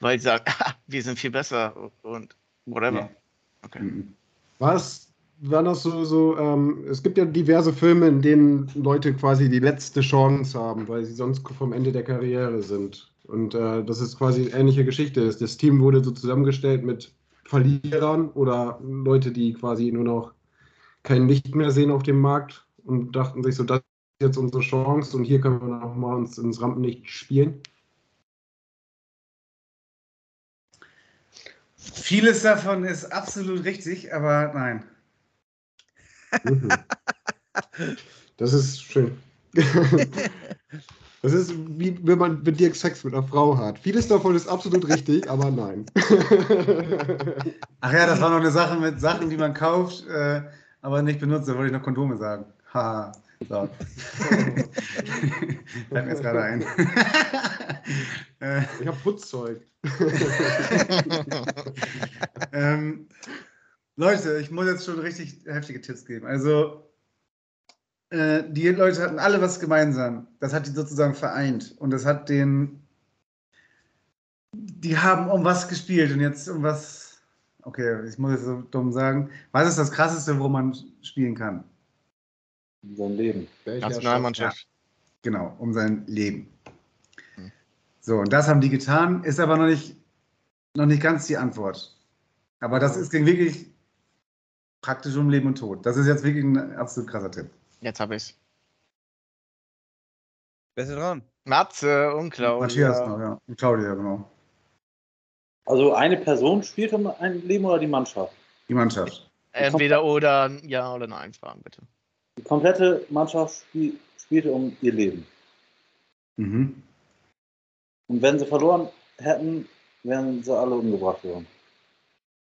weil sie sagen, "Ah, wir sind viel besser und whatever. Nee. Okay. Mhm. Was war das so, so ähm, es gibt ja diverse Filme, in denen Leute quasi die letzte Chance haben, weil sie sonst vom Ende der Karriere sind. Und äh, das ist quasi eine ähnliche Geschichte. Das, Team wurde so zusammengestellt mit Verlierern oder Leute, die quasi nur noch kein Licht mehr sehen auf dem Markt und dachten sich so, das ist jetzt unsere Chance und hier können wir noch mal uns ins Rampenlicht spielen. Vieles davon ist absolut richtig, aber nein. Mhm. Das ist schön. Das ist wie wenn man mit dir Sex mit einer Frau hat. Vieles davon ist absolut richtig, aber nein. Ach ja, das war noch eine Sache mit Sachen, die man kauft, äh, aber nicht benutzt. Da wollte ich noch Kondome sagen. Ha. So. Fällt mir jetzt gerade ein. Ich habe Putzzeug. ähm, Leute, ich muss jetzt schon richtig heftige Tipps geben. Also, äh, die Leute hatten alle was gemeinsam. Das hat die sozusagen vereint. Und das hat den. Die haben um was gespielt und jetzt um was. Okay, ich muss jetzt so dumm sagen. Was ist das Krasseste, wo man spielen kann? In seinem Leben. Nationalmannschaft. Genau, um sein Leben. Hm. So, und das haben die getan, ist aber noch nicht, noch nicht ganz die Antwort. Aber das ist ging wirklich praktisch um Leben und Tod. Das ist jetzt wirklich ein absolut krasser Tipp. Jetzt habe ich's. Wer ist denn dran? Matze und Claudia. Matthias noch, ja. Und Claudia, genau. Also eine Person spielt um ein Leben oder die Mannschaft? Die Mannschaft. Entweder oder ja oder nein fragen, bitte. Die komplette Mannschaft spiel, spielte um ihr Leben. Mhm. Und wenn sie verloren hätten, wären sie alle umgebracht worden.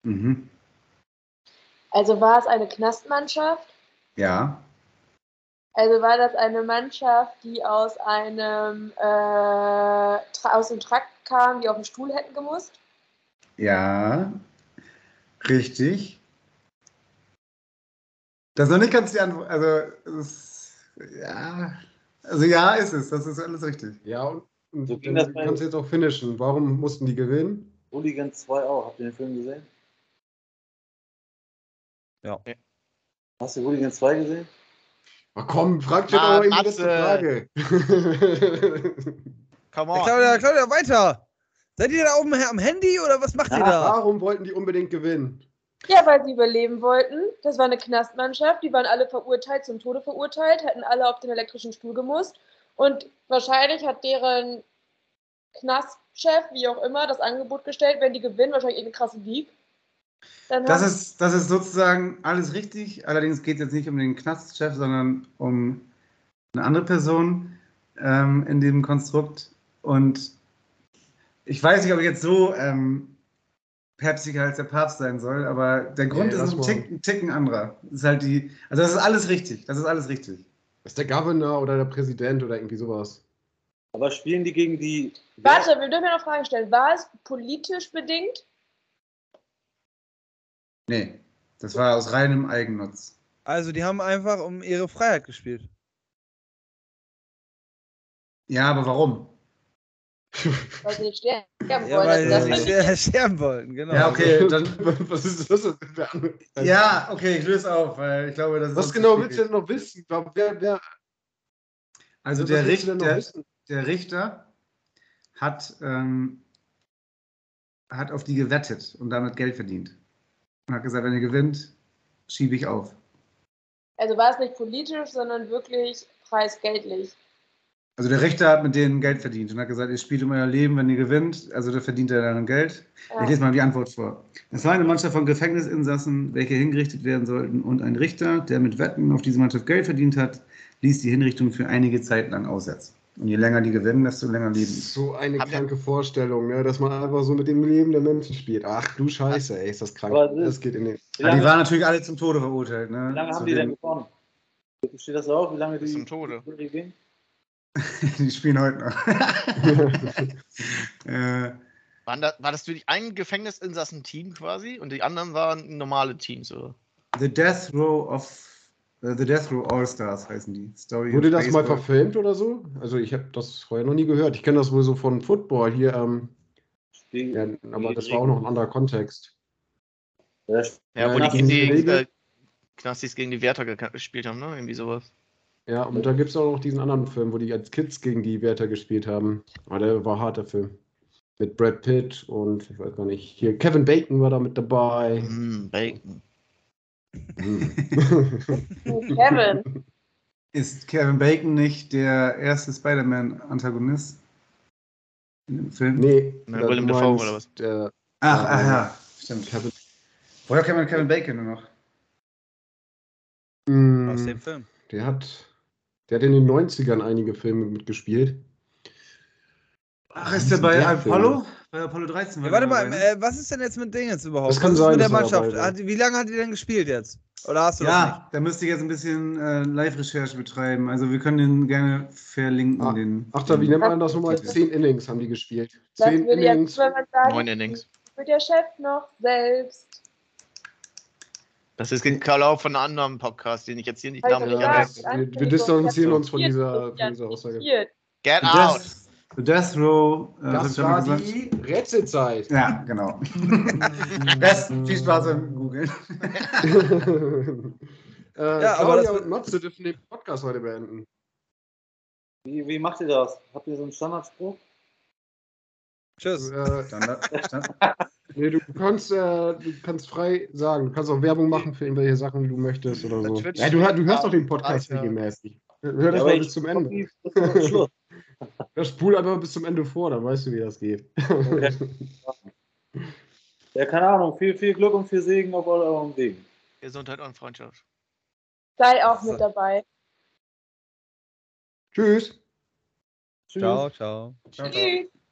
Mhm. Also war es eine Knastmannschaft? Ja. Also war das eine Mannschaft, die aus einem äh, Tra aus dem Trakt kam, die auf den Stuhl hätten gemusst? Ja. Richtig. Das ist noch nicht ganz die Antwort. Also, es ist, ja. Also, ja, ist es. Das ist alles richtig. Ja, und, und So bei- kannst du jetzt auch finishen. Warum mussten die gewinnen? Hooligan 2 auch. Habt ihr den Film gesehen? Ja. Ja. Hast du Hooligan 2 gesehen? Ach komm, frag schon Ah, aber in die letzte. Frage. Come on. Claudia, Claudia, weiter! Seid ihr da oben am Handy oder was macht ihr Ja, da? Warum wollten die unbedingt gewinnen? Ja, weil sie überleben wollten. Das war eine Knastmannschaft. Die waren alle verurteilt, zum Tode verurteilt, hätten alle auf den elektrischen Stuhl gemusst. Und wahrscheinlich hat deren Knastchef, wie auch immer, das Angebot gestellt, wenn die gewinnen, wahrscheinlich irgendeine krasse League. Dann Das ist, das ist sozusagen alles richtig. Allerdings geht es jetzt nicht um den Knastchef, sondern um eine andere Person ähm, in dem Konstrukt. Und ich weiß nicht, ob ich jetzt so ähm, päpstlicher als der Papst sein soll, aber der Grund Nee, ist ein. Tick, ein Ticken anderer. Das ist halt die, also das ist alles richtig. Das ist alles richtig. Das ist der Governor oder der Präsident oder irgendwie sowas. Aber spielen die gegen die. Warte, wir dürfen ja noch Fragen stellen. War es politisch bedingt? Nee, das war aus reinem Eigennutz. Also, die haben einfach um ihre Freiheit gespielt. Ja, aber warum? Weil sie nicht sterben Ja, wollen. weil das sie nicht sterben wollten, genau. Ja, okay, dann. Was ist das? Was Ja, okay, ich löse auf, weil ich glaube, das ist. sonst genau willst du denn noch wissen? Wer, wer, Also was der, Richter, denn der, der Richter hat, ähm, hat auf die gewettet und damit Geld verdient. Und hat gesagt, wenn ihr gewinnt, schiebe ich auf. Also war es nicht politisch, sondern wirklich preisgeldlich. Also der Richter hat mit denen Geld verdient und hat gesagt, ihr spielt um euer Leben, wenn ihr gewinnt, also da verdient er dann Geld. Ja. Ich lese mal die Antwort vor. Es war eine Mannschaft von Gefängnisinsassen, welche hingerichtet werden sollten und ein Richter, der mit Wetten auf diese Mannschaft Geld verdient hat, ließ die Hinrichtung für einige Zeit lang aussetzen. Und je länger die gewinnen, desto länger leben die. So eine Haben wir- kranke Vorstellung, ne? dass man einfach so mit dem Leben der Menschen spielt. Ach du Scheiße, ey, ist das krank. Aber das- Das geht in den. Ja, die waren natürlich alle zum Tode verurteilt. Ne? wie lange Zu haben die denn gewonnen? Steht das auch? Wie lange die zum Tode. Ging? die spielen heute noch. äh, Waren da, war das wirklich ein Gefängnisinsassen-Team quasi und die anderen waren normale Teams, oder? the Death Row of The Death Row All Stars heißen die. Story Wurde das mal verfilmt oder so? Also ich habe das vorher noch nie gehört. Ich kenne das wohl so von Football hier, ähm, ja, aber das war auch noch ein anderer Kontext. Ja, Ja, wo die gegen die äh, Knastis gegen die Wärter geka- gespielt haben, ne? Irgendwie sowas. Ja, und da gibt es auch noch diesen anderen Film, wo die als Kids gegen die Wärter gespielt haben. Aber der war harter Film. Mit Brad Pitt und ich weiß gar nicht. Hier Kevin Bacon war da mit dabei. Mm, Bacon. Kevin. Ist Kevin Bacon nicht der erste Spider-Man-Antagonist in dem Film? nee, Ne, Willem du Dafoe oder was? Der, Ach, Ja, ach ja. stimmt. Kevin, Woher kennt man Kevin Bacon nur noch? Mm, Aus dem Film. der hat, der hat in den 90ern einige Filme mitgespielt. Ach, ist der bei Der Apollo? Bei Apollo 13? war Ja, warte mal, dabei, ne? äh, was ist denn jetzt mit Dingens überhaupt? Das kann was sein, mit der er Mannschaft? Hat, wie lange hat die denn gespielt jetzt? Oder hast du das Ja, da müsste ich jetzt ein bisschen äh, Live-Recherche betreiben. Also wir können den gerne verlinken. Ah, den, Ach, da, wie nennt man das Das- nochmal? Zehn Innings haben die gespielt. Das Zehn würde jetzt, Innings. sagen, Neun Innings. wird der Chef noch selbst. Das ist Karl auch von einem anderen Podcast, den ich jetzt hier nicht namentlich erwähne. wir, distanzieren uns von dieser, von dieser Aussage. Get out! The Death Row. Äh, Das war die Rätselzeit. Ja, genau. Besten. Viel Spaß beim Googeln. äh, Ja, aber das- und Matze dürfen den Podcast heute beenden. Wie, wie macht ihr das? Habt ihr so einen Standardspruch? Tschüss. Äh, Standard, Stand, nee, du kannst, äh, du kannst frei sagen. Du kannst auch Werbung machen für irgendwelche Sachen, die du möchtest oder so. Ja, du, du hörst doch den Podcast Ja. regelmäßig. Hör das aber mal bis zum Ende. Ja, spul einfach bis zum Ende vor, dann weißt du, wie das geht. Okay. Ja, keine Ahnung. Viel, viel Glück und viel Segen auf eurem Weg. Gesundheit und Freundschaft. Sei auch mit dabei. Tschüss. Tschüss. Ciao, ciao. ciao, ciao. Tschüss.